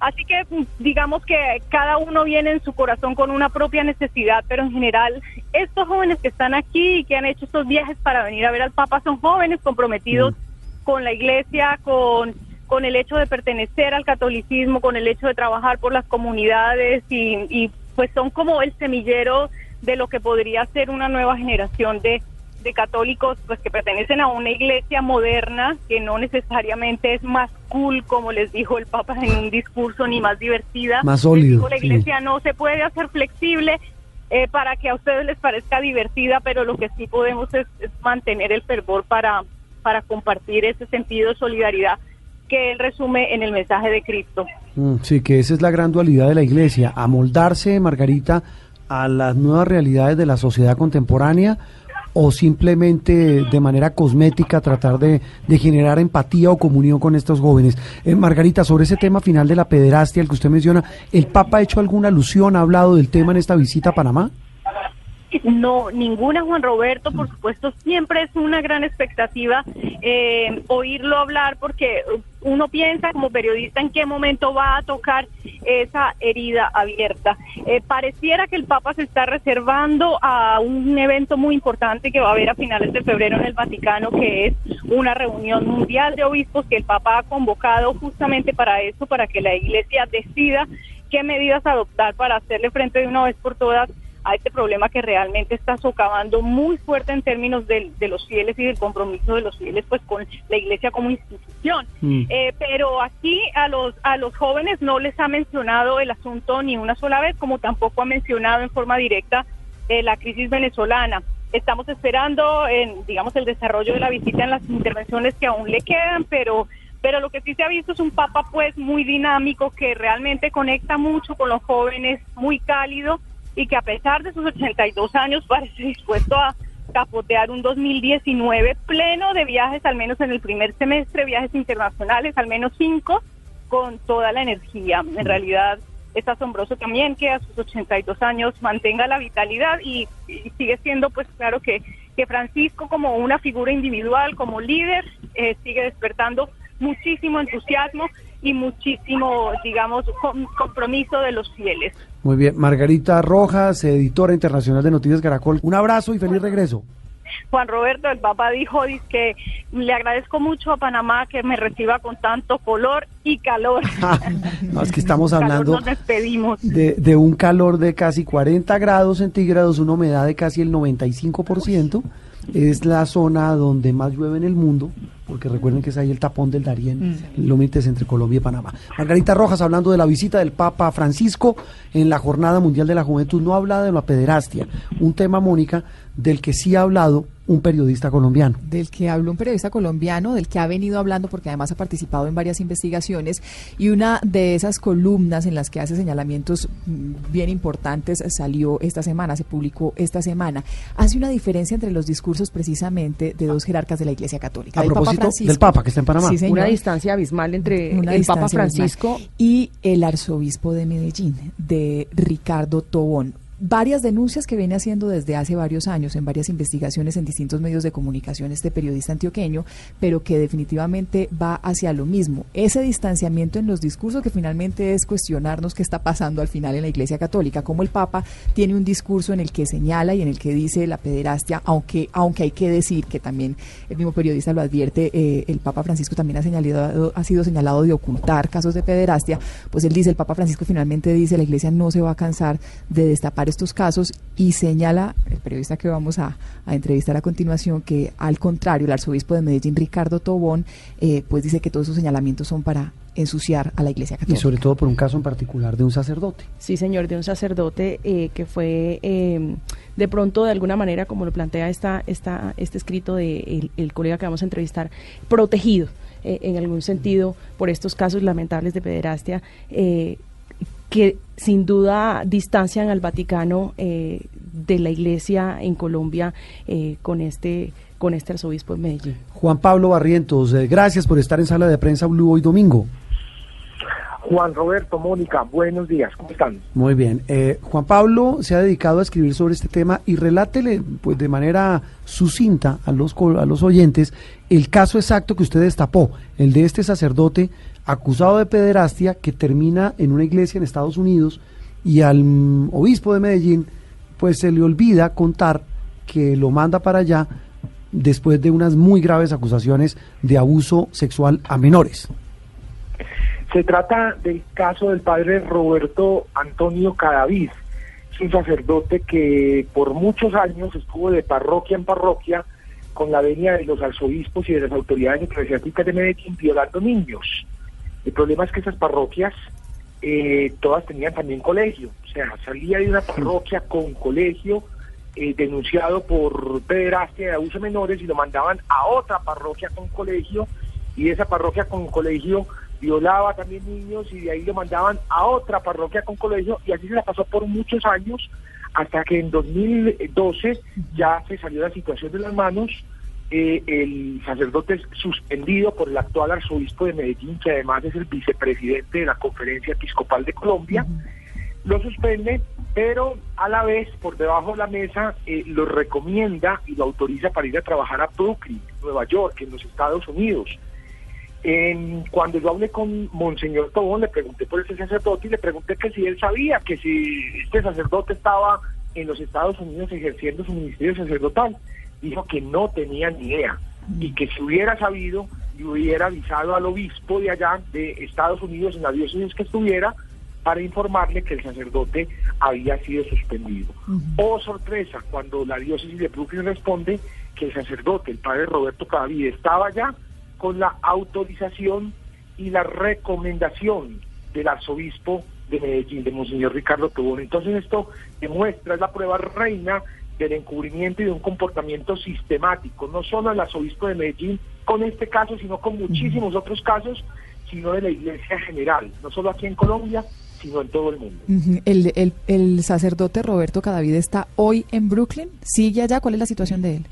Así que mm, digamos que cada uno viene en su corazón con una propia necesidad, pero en general estos jóvenes que están aquí y que han hecho estos viajes para venir a ver al Papa son jóvenes comprometidos mm. con la iglesia, con, con el hecho de pertenecer al catolicismo, con el hecho de trabajar por las comunidades y, y pues son como el semillero de lo que podría ser una nueva generación de, de católicos pues que pertenecen a una iglesia moderna que no necesariamente es más cool como les dijo el Papa en un discurso ni más divertida. Más sólido. La iglesia no se puede hacer flexible eh, para que a ustedes les parezca divertida, pero lo que sí podemos es, mantener el fervor para, para compartir ese sentido de solidaridad que él resume en el mensaje de Cristo. Mm, sí, que esa es la gran dualidad de la iglesia, amoldarse, Margarita, a las nuevas realidades de la sociedad contemporánea o simplemente de manera cosmética tratar de, generar empatía o comunión con estos jóvenes. Eh, Margarita, sobre ese tema final de la pederastia, el que usted menciona, ¿el Papa ha hecho alguna alusión, ha hablado del tema en esta visita a Panamá? No, ninguna, Juan Roberto, por supuesto, siempre es una gran expectativa eh, oírlo hablar porque uno piensa como periodista en qué momento va a tocar esa herida abierta. Eh, pareciera que el Papa se está reservando a un evento muy importante que va a haber a finales de febrero en el Vaticano, que es una reunión mundial de obispos que el Papa ha convocado justamente para eso, para que la Iglesia decida qué medidas adoptar para hacerle frente de una vez por todas a este problema que realmente está socavando muy fuerte en términos de, de los fieles y del compromiso de los fieles pues con la iglesia como institución. Mm. Eh, pero aquí a los, a los jóvenes no les ha mencionado el asunto ni una sola vez, como tampoco ha mencionado en forma directa eh, la crisis venezolana. Estamos esperando, en, digamos, el desarrollo de la visita en las intervenciones que aún le quedan, pero pero lo que sí se ha visto es un papa pues muy dinámico que realmente conecta mucho con los jóvenes, muy cálido y que a pesar de sus 82 años parece dispuesto a capotear un 2019 pleno de viajes, al menos en el primer semestre, viajes internacionales, al menos cinco, con toda la energía. En realidad es asombroso también que a sus 82 años mantenga la vitalidad y, y sigue siendo pues claro que, que Francisco como una figura individual, como líder, eh, sigue despertando muchísimo entusiasmo y muchísimo, digamos, com- compromiso de los fieles. Muy bien, Margarita Rojas, editora internacional de Noticias Caracol. Un abrazo y feliz regreso. Juan Roberto, el Papa dijo que le agradezco mucho a Panamá que me reciba con tanto color y calor. No, es que estamos hablando nos despedimos. de, de un calor de casi 40 grados centígrados, una humedad de casi el 95%. Es la zona donde más llueve en el mundo, porque recuerden que es ahí el tapón del Darién, límites entre Colombia y Panamá. Margarita Rojas, hablando de la visita del Papa Francisco en la Jornada Mundial de la Juventud, no habla de la pederastia, un tema, Mónica, del que sí ha hablado un periodista colombiano. del que habló un periodista colombiano, del que ha venido hablando porque además ha participado en varias investigaciones y una de esas columnas en las que hace señalamientos mm, bien importantes salió esta semana, se publicó esta semana. Hace una diferencia entre los discursos precisamente de dos jerarcas de la Iglesia Católica. A del Papa propósito Francisco. del Papa, que está en Panamá. Sí, señor. Una distancia abismal entre Una el Papa abismal. Francisco y el arzobispo de Medellín, de Ricardo Tobón. Varias denuncias que viene haciendo desde hace varios años en varias investigaciones en distintos medios de comunicación este periodista antioqueño, pero que definitivamente va hacia lo mismo. Ese distanciamiento en los discursos que finalmente es cuestionarnos qué está pasando al final en la Iglesia Católica, como el Papa tiene un discurso en el que señala y en el que dice la pederastia, aunque, aunque hay que decir que también el mismo periodista lo advierte, eh, el Papa Francisco también ha, señalado, ha sido señalado de ocultar casos de pederastia, pues él dice, el Papa Francisco finalmente dice, la Iglesia no se va a cansar de destapar estos casos y señala, el periodista que vamos a, a entrevistar a continuación, que al contrario, el arzobispo de Medellín, Ricardo Tobón, eh, pues dice que todos esos señalamientos son para ensuciar a la Iglesia Y Católica. sobre todo por un caso en particular de un sacerdote. Sí, señor, de un sacerdote eh, que fue eh, de pronto, de alguna manera, como lo plantea esta, esta, este escrito de el, el colega que vamos a entrevistar, protegido eh, en algún sentido por estos casos lamentables de pederastia, eh, que sin duda distancian al Vaticano eh, de la Iglesia en Colombia eh, con este con este arzobispo en Medellín. Juan Pablo Barrientos, eh, gracias por estar en Sala de Prensa Blue hoy domingo. Juan Roberto, Mónica, buenos días, ¿cómo están? Muy bien. Eh, Juan Pablo se ha dedicado a escribir sobre este tema y relátele pues, de manera sucinta a los, a los oyentes el caso exacto que usted destapó, el de este sacerdote acusado de pederastia que termina en una iglesia en Estados Unidos y al mm, obispo de Medellín pues se le olvida contar que lo manda para allá después de unas muy graves acusaciones de abuso sexual a menores. Se trata del caso del padre Roberto Antonio Cadavid. Es un sacerdote que por muchos años estuvo de parroquia en parroquia con la venia de los arzobispos y de las autoridades eclesiásticas de Medellín violando niños. El problema es que esas parroquias eh, todas tenían también colegio. O sea, salía de una parroquia con colegio eh, denunciado por pederastia de abuso menores y lo mandaban a otra parroquia con colegio y esa parroquia con colegio violaba también niños y de ahí lo mandaban a otra parroquia con colegio y así se la pasó por muchos años hasta que en 2012 ya se salió la situación de las manos. Eh, el sacerdote es suspendido por el actual arzobispo de Medellín, que además es el vicepresidente de la Conferencia Episcopal de Colombia. Lo suspende, pero a la vez, por debajo de la mesa, eh, lo recomienda y lo autoriza para ir a trabajar a Brooklyn, Nueva York, en los Estados Unidos. En- cuando yo hablé con Monseñor Tobón, le pregunté por ese sacerdote y le pregunté que si él sabía que si este sacerdote estaba en los Estados Unidos ejerciendo su ministerio sacerdotal. Dijo que no tenía ni idea y que si hubiera sabido y hubiera avisado al obispo de allá de Estados Unidos en la diócesis que estuviera para informarle que el sacerdote había sido suspendido. Oh sorpresa, cuando la diócesis de Brooklyn responde que el sacerdote, el padre Roberto Cadavid, estaba ya con la autorización y la recomendación del arzobispo de Medellín, de Monseñor Ricardo Tobón. Entonces esto demuestra, es la prueba reina del encubrimiento y de un comportamiento sistemático, no solo el arzobispo de Medellín con este caso, sino con muchísimos otros casos, sino de la iglesia general, no solo aquí en Colombia, sino en todo el mundo. el, el, el, sacerdote Roberto Cadavid está hoy en Brooklyn, sigue allá, ¿cuál es la situación de él?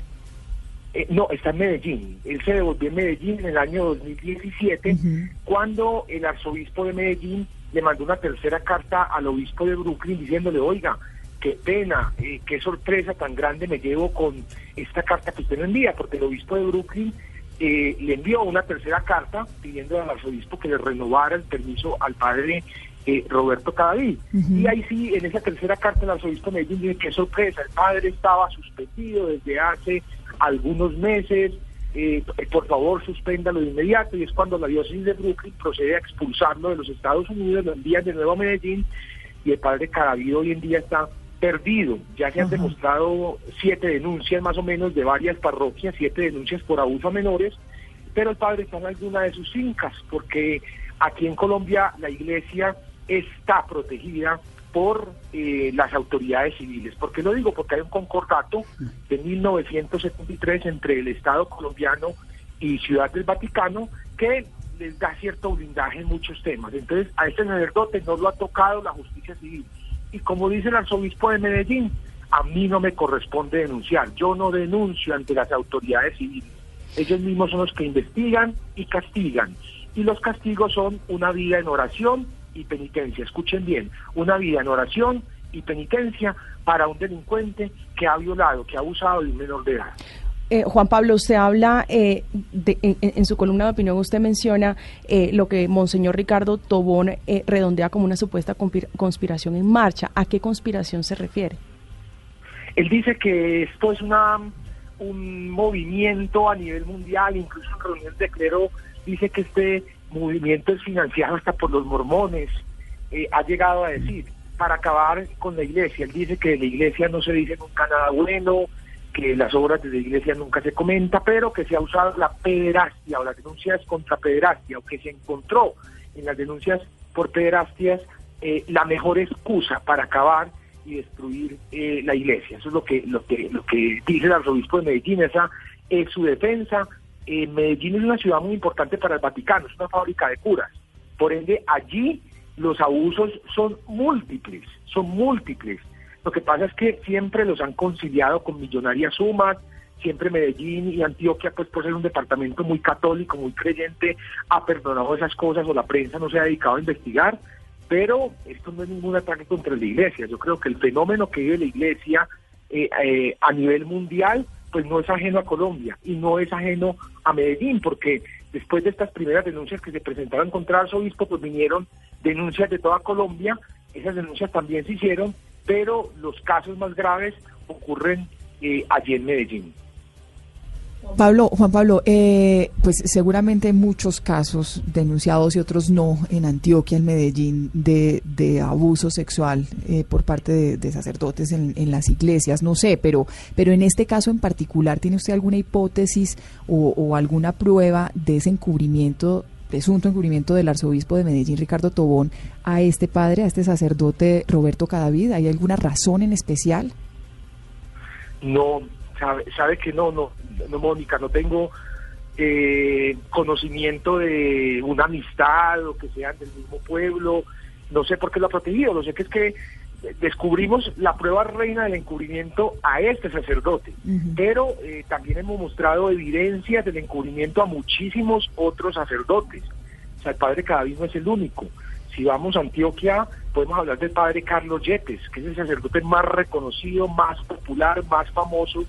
Eh, no, está en Medellín. Él se devolvió en Medellín en el año 2017, cuando el arzobispo de Medellín le mandó una tercera carta al obispo de Brooklyn diciéndole, oiga, qué pena, eh, qué sorpresa tan grande me llevo con esta carta que usted me envía, porque el obispo de Brooklyn eh, le envió una tercera carta pidiendo al arzobispo que le renovara el permiso al padre eh, Roberto Cadavid. Y ahí sí, en esa tercera carta el arzobispo de Medellín dice qué sorpresa, el padre estaba suspendido desde hace algunos meses, eh, por favor suspéndalo de inmediato y es cuando la diócesis de Brooklyn procede a expulsarlo de los Estados Unidos, lo envían de nuevo a Medellín y el padre Cadavid hoy en día está perdido. Ya se han demostrado siete denuncias más o menos de varias parroquias, siete denuncias por abuso a menores, pero el padre está en alguna de sus fincas porque aquí en Colombia la iglesia está protegida por eh, las autoridades civiles. ¿Por qué lo digo? Porque hay un concordato de 1973 entre el Estado colombiano y Ciudad del Vaticano que les da cierto blindaje en muchos temas. Entonces, a este sacerdote no lo ha tocado la justicia civil. Y como dice el arzobispo de Medellín, a mí no me corresponde denunciar. Yo no denuncio ante las autoridades civiles. Ellos mismos son los que investigan y castigan. Y los castigos son una vida en oración y penitencia. Escuchen bien, una vida en oración y penitencia para un delincuente que ha violado, que ha abusado de un menor de edad. Eh, Juan Pablo, usted habla, eh, en, su columna de opinión, usted menciona eh, lo que Monseñor Ricardo Tobón redondea como una supuesta conspiración en marcha. ¿A qué conspiración se refiere? Él dice que esto es una un movimiento a nivel mundial, incluso en reuniones de clero dice que este movimiento es financiado hasta por los mormones, eh, ha llegado a decir, para acabar con la iglesia. Él dice que de la iglesia no se dice nunca nada bueno, que las obras de la iglesia nunca se comenta, pero que se ha usado la pederastia o las denuncias contra pederastia, o que se encontró en las denuncias por pederastias eh, la mejor excusa para acabar y destruir eh, la iglesia. Eso es lo que, lo que, lo que dice el arzobispo de Medellín, esa es su defensa, eh, Medellín es una ciudad muy importante para el Vaticano, es una fábrica de curas. Por ende, allí los abusos son múltiples, son múltiples. Lo que pasa es que siempre los han conciliado con millonarias sumas, siempre Medellín y Antioquia, pues por ser un departamento muy católico, muy creyente, ha perdonado esas cosas o la prensa no se ha dedicado a investigar, pero esto no es ningún ataque contra la iglesia. Yo creo que el fenómeno que vive la iglesia eh, eh, a nivel mundial pues no es ajeno a Colombia y no es ajeno a Medellín, porque después de estas primeras denuncias que se presentaron contra el arzobispo, pues vinieron denuncias de toda Colombia, esas denuncias también se hicieron, pero los casos más graves ocurren eh, allí en Medellín. Pablo, Juan Pablo, eh, pues seguramente muchos casos denunciados y otros no en Antioquia, en Medellín, de, de abuso sexual eh, por parte de, sacerdotes en, las iglesias, no sé, pero, pero en este caso en particular, ¿tiene usted alguna hipótesis o, alguna prueba de ese encubrimiento, presunto encubrimiento del arzobispo de Medellín, Ricardo Tobón, a este padre, a este sacerdote Roberto Cadavid? ¿Hay alguna razón en especial? No, sabe, sabe que no, no, no, Mónica, no tengo eh, conocimiento de una amistad o que sean del mismo pueblo, no sé por qué lo ha protegido, lo sé que es que descubrimos la prueba reina del encubrimiento a este sacerdote, pero eh, también hemos mostrado evidencias del encubrimiento a muchísimos otros sacerdotes. O sea, el padre Cadavid no es el único. Si vamos a Antioquia, podemos hablar del padre Carlos Yepes, que es el sacerdote más reconocido, más popular, más famoso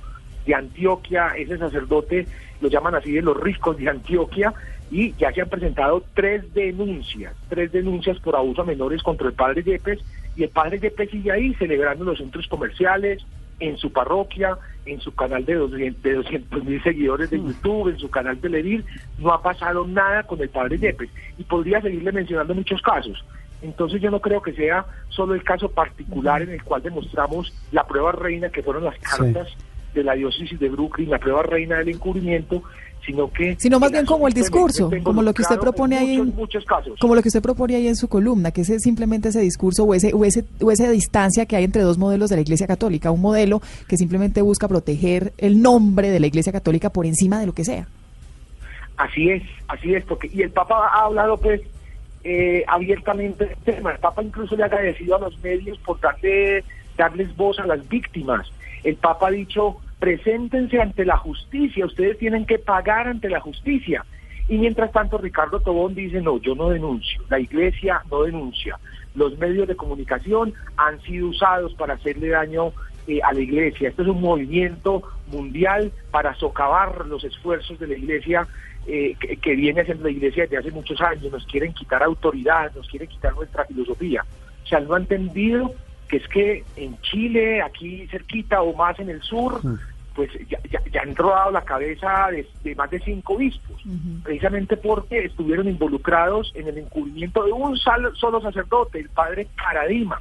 de Antioquia, ese sacerdote lo llaman así de los ricos de Antioquia, y ya se han presentado tres denuncias, tres denuncias por abuso a menores contra el padre Yepes, y el padre Yepes sigue ahí celebrando los centros comerciales, en su parroquia, en su canal de 200 mil seguidores de YouTube, en su canal de Televir, no ha pasado nada con el padre Yepes. Y podría seguirle mencionando muchos casos. Entonces yo no creo que sea solo el caso particular en el cual demostramos la prueba reina que fueron las cartas de la diócesis de Brooklyn, la prueba reina del encubrimiento, sino que sino más bien como el discurso, como lo que usted propone ahí, en, muchos casos. como lo que usted propone ahí en su columna, que es simplemente ese discurso o ese o ese o esa distancia que hay entre dos modelos de la Iglesia Católica, un modelo que simplemente busca proteger el nombre de la Iglesia Católica por encima de lo que sea. Así es, así es, porque y el Papa ha hablado pues eh, abiertamente del tema. El Papa incluso le ha agradecido a los medios por darle, darles voz a las víctimas. El Papa ha dicho, preséntense ante la justicia, ustedes tienen que pagar ante la justicia. Y mientras tanto, Ricardo Tobón dice, no, yo no denuncio, la iglesia no denuncia. Los medios de comunicación han sido usados para hacerle daño eh, a la iglesia. Este es un movimiento mundial para socavar los esfuerzos de la iglesia eh, que, viene haciendo la iglesia desde hace muchos años, nos quieren quitar autoridad, nos quieren quitar nuestra filosofía. O sea, no ha entendido que es que en Chile, aquí cerquita o más en el sur, pues ya, ya, han rodado la cabeza de, más de cinco obispos, precisamente porque estuvieron involucrados en el encubrimiento de un solo sacerdote, el padre Caradima.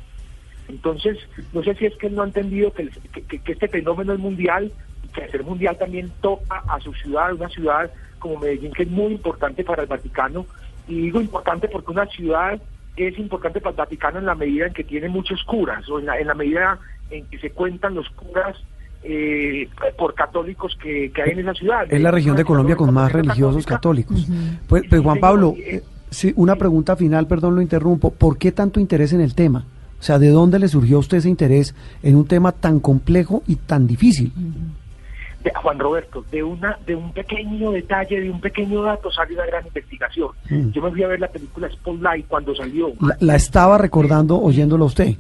Entonces, no sé si es que él no ha entendido que, que este fenómeno es mundial y que al ser mundial también toca a su ciudad, una ciudad como Medellín, que es muy importante para el Vaticano. Y digo importante porque una ciudad es importante para el Vaticano en la medida en que tiene muchos curas, o en la, medida en que se cuentan los curas eh, por católicos que, hay en esa ciudad. Es la región de Colombia con más religiosos católicos. Pues, pues, Juan Pablo, eh, sí, una pregunta final, perdón, lo interrumpo. ¿Por qué tanto interés en el tema? O sea, ¿de dónde le surgió a usted ese interés en un tema tan complejo y tan difícil? De Juan Roberto, de una de un pequeño detalle, de un pequeño dato sale una gran investigación. Mm. Yo me fui a ver la película Spotlight cuando salió. La, estaba recordando oyéndolo usted.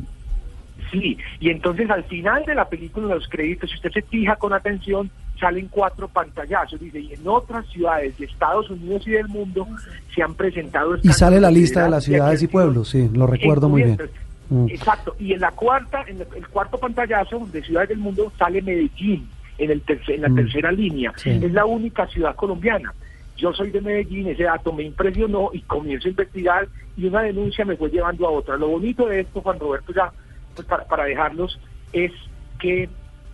Sí, y entonces al final de la película, los créditos, si usted se fija con atención, salen cuatro pantallazos, dice, y en otras ciudades de Estados Unidos y del mundo se han presentado... Y sale la lista de las ciudades y pueblos, sí, lo recuerdo muy bien. Mm. Exacto, y en la cuarta, en el cuarto pantallazo de ciudades del mundo sale Medellín en, el en la mm. tercera línea. Es la única ciudad colombiana. Yo soy de Medellín, ese dato me impresionó y comienzo a investigar y una denuncia me fue llevando a otra. Lo bonito de esto, Juan Roberto, ya pues para, para dejarlos, es que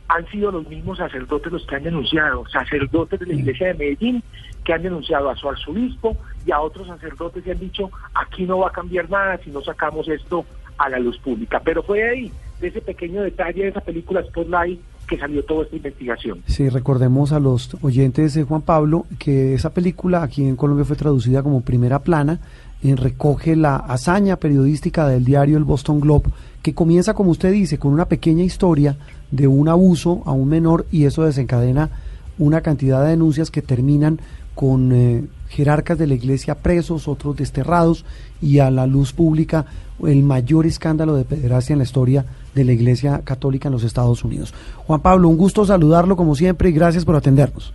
han sido los mismos sacerdotes los que han denunciado, sacerdotes de la iglesia de Medellín, que han denunciado a su arzobispo y a otros sacerdotes y han dicho, aquí no va a cambiar nada si no sacamos esto a la luz pública. Pero fue ahí, de ese pequeño detalle de esa película Spotlight, que salió toda esta investigación. Sí, recordemos a los oyentes de Juan Pablo que esa película aquí en Colombia fue traducida como Primera Plana, en recoge la hazaña periodística del diario El Boston Globe, que comienza, como usted dice, con una pequeña historia de un abuso a un menor y eso desencadena una cantidad de denuncias que terminan con eh, jerarcas de la iglesia presos, otros desterrados y a la luz pública el mayor escándalo de pederastia en la historia de la Iglesia Católica en los Estados Unidos. Juan Pablo, un gusto saludarlo como siempre y gracias por atendernos.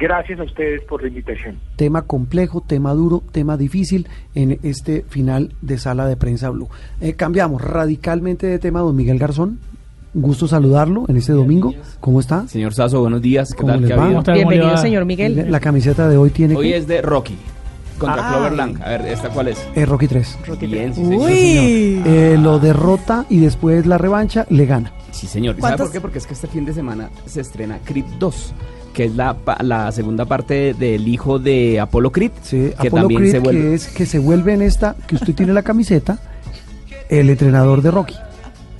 Gracias a ustedes por la invitación. Tema complejo, tema duro, tema difícil en este final de sala de prensa Blue. Eh, cambiamos radicalmente de tema, don Miguel Garzón. Gusto saludarlo en este domingo. ¿Cómo está? Señor Sazo, buenos días. ¿Qué tal? Bienvenido, señor Miguel. La camiseta de hoy tiene. Hoy es de Rocky contra Cloverland. A ver, ¿esta cuál es? Eh, Rocky 3. Rocky Bien, sí, Uy. Eh, lo derrota y después la revancha le gana. Sí, señor. ¿Sabe por qué? Porque es que este fin de semana se estrena Creed 2 que es la, la segunda parte del hijo de Apolo Creed. Sí, que Apolo también Creed, se vuelve... que es que se vuelve en esta, que usted tiene la camiseta, el entrenador de Rocky.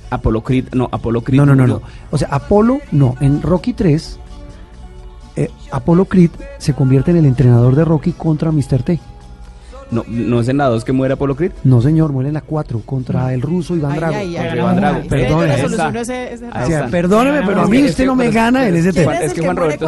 Apolo Creed, no, Apolo Creed. No, no, no, no. O sea, Apolo, no, en Rocky 3 eh, Apolo Creed se convierte en el entrenador de Rocky contra Mr. T. No, ¿No es en la 2 que muere Apolo Creed? No, señor, muere en la 4 contra el ruso Iván Drago. Iván Drago. Perdóneme. perdóneme, pero a mí usted no me gana en ese tema. Es que Juan Roberto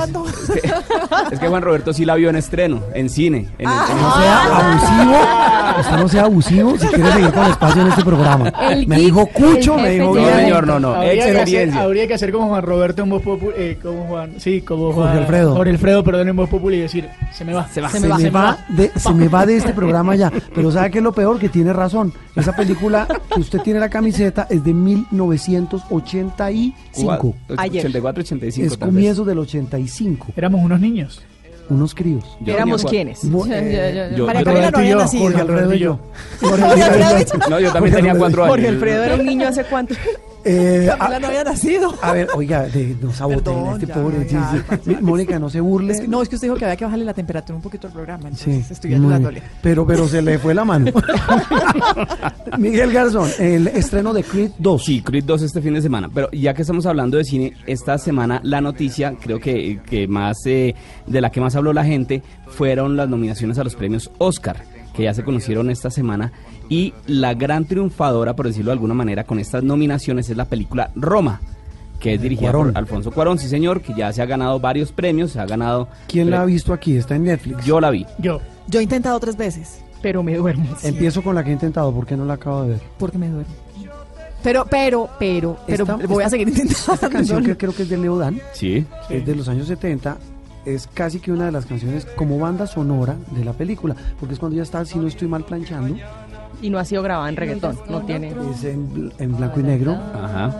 es que Juan Roberto sí la vio en estreno, en cine. En, ah. no sea abusivo, usted no sea abusivo si quiere seguir con espacio en este programa. Me dijo Cucho, me dijo No, señor, no, no. Experiencia. Habría que hacer como Juan Roberto en voz popular, eh, como Juan, sí, como Juan. Jorge Alfredo. Jorge Alfredo, perdón, en voz popular y decir, se me va, se va, se, me va, se me va de este programa programa ya. Pero ¿sabe qué es lo peor? Que tiene razón. Esa película que usted tiene la camiseta es de 1985. 84, 85. Es comienzo del 85. Éramos unos niños. unos críos. Yo Éramos tenía cua- quienes. Mo- eh, Yo- María yo- Camila no había yo, nacido. Jorge Alfredo y yo. Jorge Alfredo. No, yo también tenía cuatro años. Jorge Alfredo era un niño hace cuánto. Eh, Camila a, no había nacido. a ver, oiga, de, no saboteen a este ya, pobre. ya, sí, sí. Mónica, no se burle. Es que- no, es que usted dijo que había que bajarle la temperatura un poquito al programa, Sí, entonces estoy muy bien. ayudándole. Pero, pero se le fue la mano. Miguel Garzón, el estreno de Creed 2. Sí, Creed 2 este fin de semana. Pero ya que estamos hablando de cine, esta semana la noticia, creo que, que más eh, de la que más habló la gente, fueron las nominaciones a los premios Oscar, que ya se conocieron esta semana. Y la gran triunfadora, por decirlo de alguna manera, con estas nominaciones es la película Roma, que es dirigida Cuarón. por Alfonso Cuarón, sí señor, que ya se ha ganado varios premios, se ha ganado... ¿Quién la ha visto aquí? Está en Netflix. Yo la vi. Yo. Yo he intentado tres veces, Pero me duermo. Empiezo con la que he intentado, porque no la acabo de ver. porque me duermo. Pero, pero, pero, pero Esta- voy a esta- seguir intentando. Esta canción que creo que es de Leo Dan, Sí. es de los años 70, es casi que una de las canciones como banda sonora de la película, porque es cuando ya está, si no estoy mal planchando, Y no ha sido grabada en reggaetón. No tiene. es en, bl- en blanco y negro. Ajá.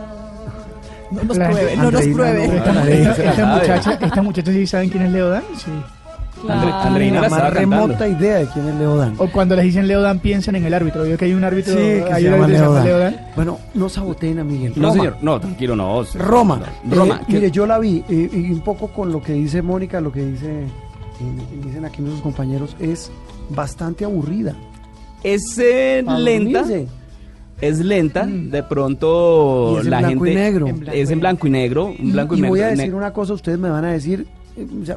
No nos pruebe, no nos pruebe. Esta, muchacha, esta muchacha sí saben quién es Leo Dan. Sí. Andreina la más remota idea de quién es Leo Dan. O cuando les dicen Leo Dan, piensan en el árbitro. Vio que hay un árbitro. Sí, que hay se un llama árbitro que Leo Dan. Bueno, no saboteen a Miguel. No, señor. No, tranquilo, no. Roma. Roma. Eh, mire, yo la vi eh, y un poco con lo que dice Mónica, lo que dice y dicen aquí nuestros compañeros, es bastante aburrida. Es eh, lenta. dormirse. Es lenta, de pronto Y es en la blanco y gente negro. es en blanco y negro, un Y, blanco y, y negro. voy a decir una cosa, ustedes me van a decir, eh, o sea,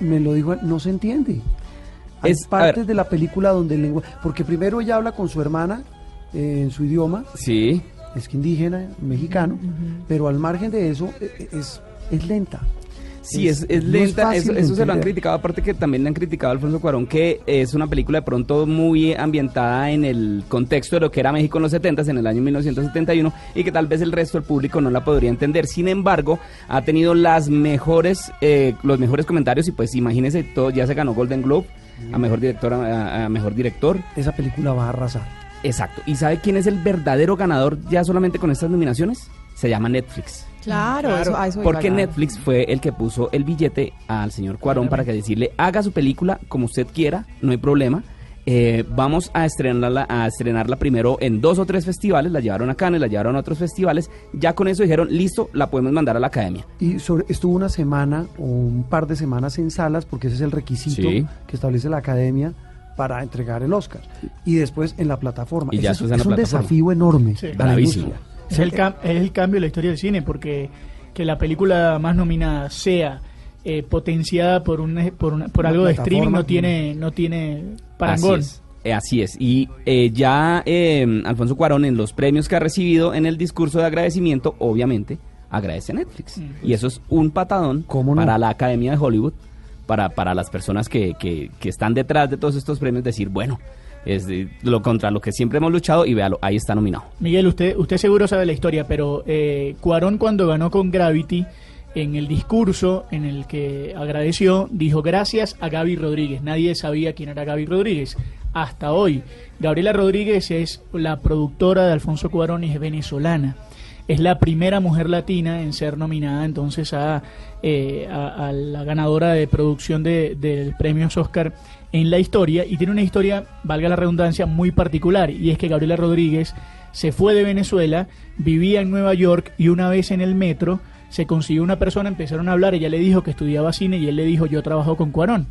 me lo dijo, no se entiende. Hay Es- ver. de la película donde el lenguaje, porque primero ella habla con su hermana eh, en su idioma, Sí, es que indígena, mexicano, pero al margen de eso eh, es, es lenta. Sí, es, es no es lenta, eso, eso se lo han criticado, aparte que también le han criticado a Alfonso Cuarón, que es una película de pronto muy ambientada en el contexto de lo que era México en los 70 en el año 1971, y que tal vez el resto del público no la podría entender. Sin embargo, ha tenido las mejores, eh, los mejores comentarios, y pues imagínese, todo, ya se ganó Golden Globe, a mejor director, a- a mejor director. Esa película va a arrasar. Exacto. ¿Y sabe quién es el verdadero ganador ya solamente con estas nominaciones? Se llama Netflix. Claro, Eso, a eso iba Porque. Netflix fue el que puso el billete al señor Cuarón para que decirle, haga su película como usted quiera, no hay problema. Eh, vamos a estrenarla, a estrenarla primero en dos o tres festivales, la llevaron a Cannes, la llevaron a otros festivales, ya con eso dijeron, listo, la podemos mandar a la academia. Y sobre, estuvo una semana o un par de semanas en salas, porque ese es el requisito Sí. que establece la academia para entregar el Oscar. Y después en la plataforma. Y ya después es, en la es un plataforma. desafío enorme. Sí. a la Bravísimo. industria. Es el, cam- es el cambio en la historia del cine, porque que la película más nominada sea eh, potenciada por un por, una- por Una algo de streaming no tiene no tiene parangón. Así es. eh, así es. Y eh, ya eh, Alfonso Cuarón en los premios que ha recibido en el discurso de agradecimiento, obviamente, agradece a Netflix. Mm. Y eso es un patadón ¿Cómo no? para la Academia de Hollywood, para, para las personas que, que, que están detrás de todos estos premios, decir, bueno, es de- lo contra lo que siempre hemos luchado y véalo, ahí está nominado. Miguel, usted usted seguro sabe la historia, pero eh, Cuarón cuando ganó con Gravity en el discurso en el que agradeció, dijo gracias a Gaby Rodríguez. Nadie sabía quién era Gaby Rodríguez. Hasta hoy, Gabriela Rodríguez es la productora de Alfonso Cuarón y es venezolana. Es la primera mujer latina en ser nominada entonces a, eh, a, a la ganadora de producción de, del premios Oscar en la historia y tiene una historia, valga la redundancia, muy particular y es que Gabriela Rodríguez se fue de Venezuela, vivía en Nueva York y una vez en el metro se consiguió una persona, empezaron a hablar, ella le dijo que estudiaba cine y él le dijo yo trabajo con Cuarón.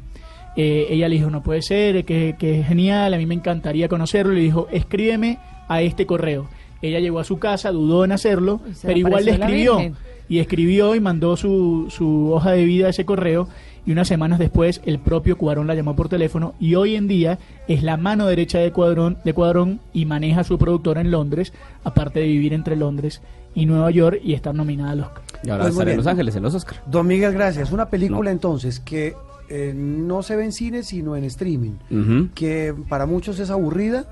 Eh, ella le dijo no puede ser, que, que es genial, a mí me encantaría conocerlo, le dijo escríbeme a este correo. Ella llegó a su casa, dudó en hacerlo, pero igual le escribió y escribió y mandó su, su hoja de vida a ese correo y unas semanas después el propio Cuarón la llamó por teléfono y hoy en día es la mano derecha de Cuadrón, de Cuadrón y maneja su productora en Londres, aparte de vivir entre Londres y Nueva York y estar nominada al Oscar. Y ahora Pues estará en. Los Ángeles, en los Oscar. Don Miguel, gracias. Una película No. entonces que eh, no se ve en cine sino en streaming, que para muchos es aburrida,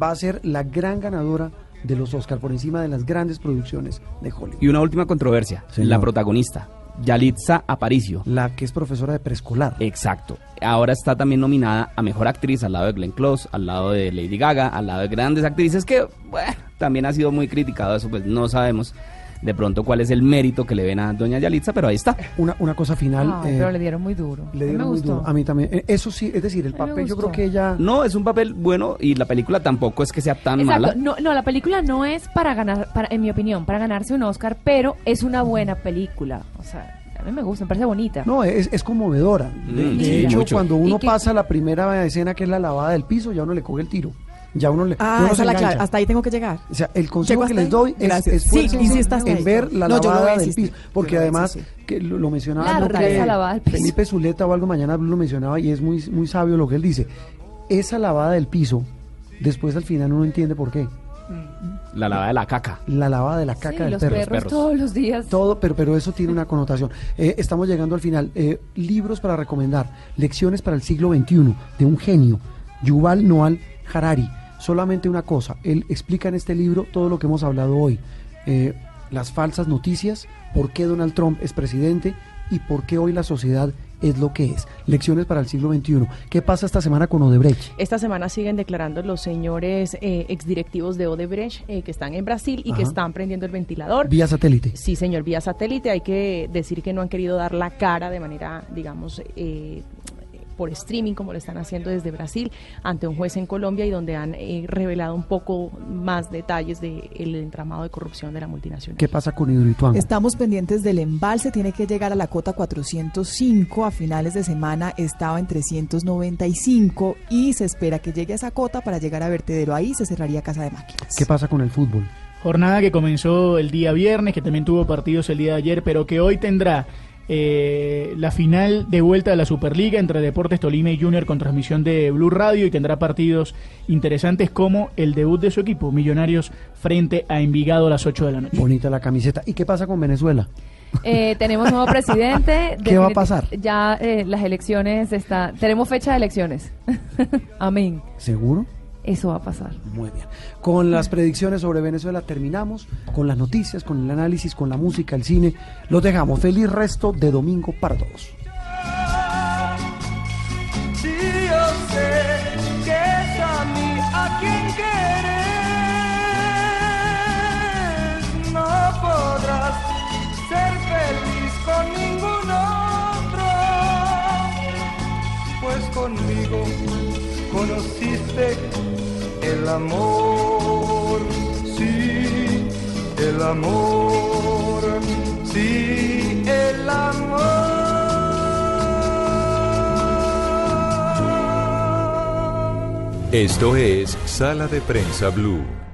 va a ser la gran ganadora de los Oscar por encima de las grandes producciones de Hollywood. Y una última controversia, Señor. la protagonista, Yalitza Aparicio. La que es profesora de preescolar. Exacto. Ahora está también nominada a Mejor Actriz al lado de Glenn Close, al lado de Lady Gaga, al lado de grandes actrices que, bueno, también ha sido muy criticado eso, pues no sabemos. De pronto cuál es el mérito que le ven a doña Yalitza, pero ahí está. Una, una cosa final. Ay, eh, pero le dieron muy duro. le dieron me muy gustó. duro. A mí también. Eh, Eso sí, es decir, el papel, yo creo que ella. No, es un papel bueno y la película tampoco es que sea tan Exacto. mala. No, no, la película no es para ganar, para, en mi opinión, para ganarse un Oscar, pero es una buena película. O sea, a mí me gusta, me parece bonita. No, es, es conmovedora. De, Mm, de sí, hecho, mucho. cuando uno pasa la primera escena que es la lavada del piso, ya uno le coge el tiro. Ya uno le. Ah, uno esa se es la engancha. clave. Hasta ahí tengo que llegar. O sea, el consejo ¿Llego que les doy es Gracias. Sí, insista en ver la No, lavada del piso. Yo Porque además, que lo, lo mencionaba creo que esa lavada del piso. Felipe Zuleta o algo mañana lo mencionaba y es muy, muy sabio lo que él dice. Esa lavada del piso, después al final uno entiende por qué. La lavada de la caca. La lavada de la caca Sí, del los perro. perros, todos los días. Todo, pero, pero eso tiene una connotación. Eh, estamos llegando al final. Eh, libros para recomendar. Lecciones para el siglo XXI de un genio, Yuval Noah Harari. Solamente una cosa. Él explica en este libro todo lo que hemos hablado hoy. Eh, las falsas noticias, por qué Donald Trump es presidente y por qué hoy la sociedad es lo que es. Lecciones para el siglo XXI. ¿Qué pasa esta semana con Odebrecht? Esta semana siguen declarando los señores eh, exdirectivos de Odebrecht eh, que están en Brasil y que están prendiendo el ventilador. Vía satélite. Sí, señor, vía satélite. Hay que decir que no han querido dar la cara de manera, digamos, eh, por streaming, como lo están haciendo desde Brasil, ante un juez en Colombia y donde han eh, revelado un poco más detalles del entramado de corrupción de la multinacional. ¿Qué pasa con Hidroituango? Estamos pendientes del embalse, tiene que llegar a la cota 405, a finales de semana estaba en 395 y se espera que llegue a esa cota para llegar a vertedero, ahí se cerraría casa de máquinas. ¿Qué pasa con el fútbol? Jornada que comenzó el día viernes, que también tuvo partidos el día de ayer, pero que hoy tendrá eh, la final de vuelta de la Superliga entre Deportes Tolima y Junior con transmisión de Blue Radio y tendrá partidos interesantes como el debut de su equipo, Millonarios frente a Envigado a las 8 de la noche. Bonita la camiseta. ¿Y qué pasa con Venezuela? Eh, tenemos nuevo presidente. ¿Qué va a pasar? Ya eh, las elecciones está. Tenemos fecha de elecciones. Amén. ¿Seguro? Eso va a pasar. Muy bien. Con las predicciones sobre Venezuela terminamos, con las noticias, con el análisis, con la música, el cine. Los dejamos. Feliz resto de domingo para todos. Si yo sé que es a mí a quien quieres, no podrás ser feliz con ningún otro, pues conmigo conociste el amor, sí, el amor, sí, el amor. Esto es Sala de Prensa Blue.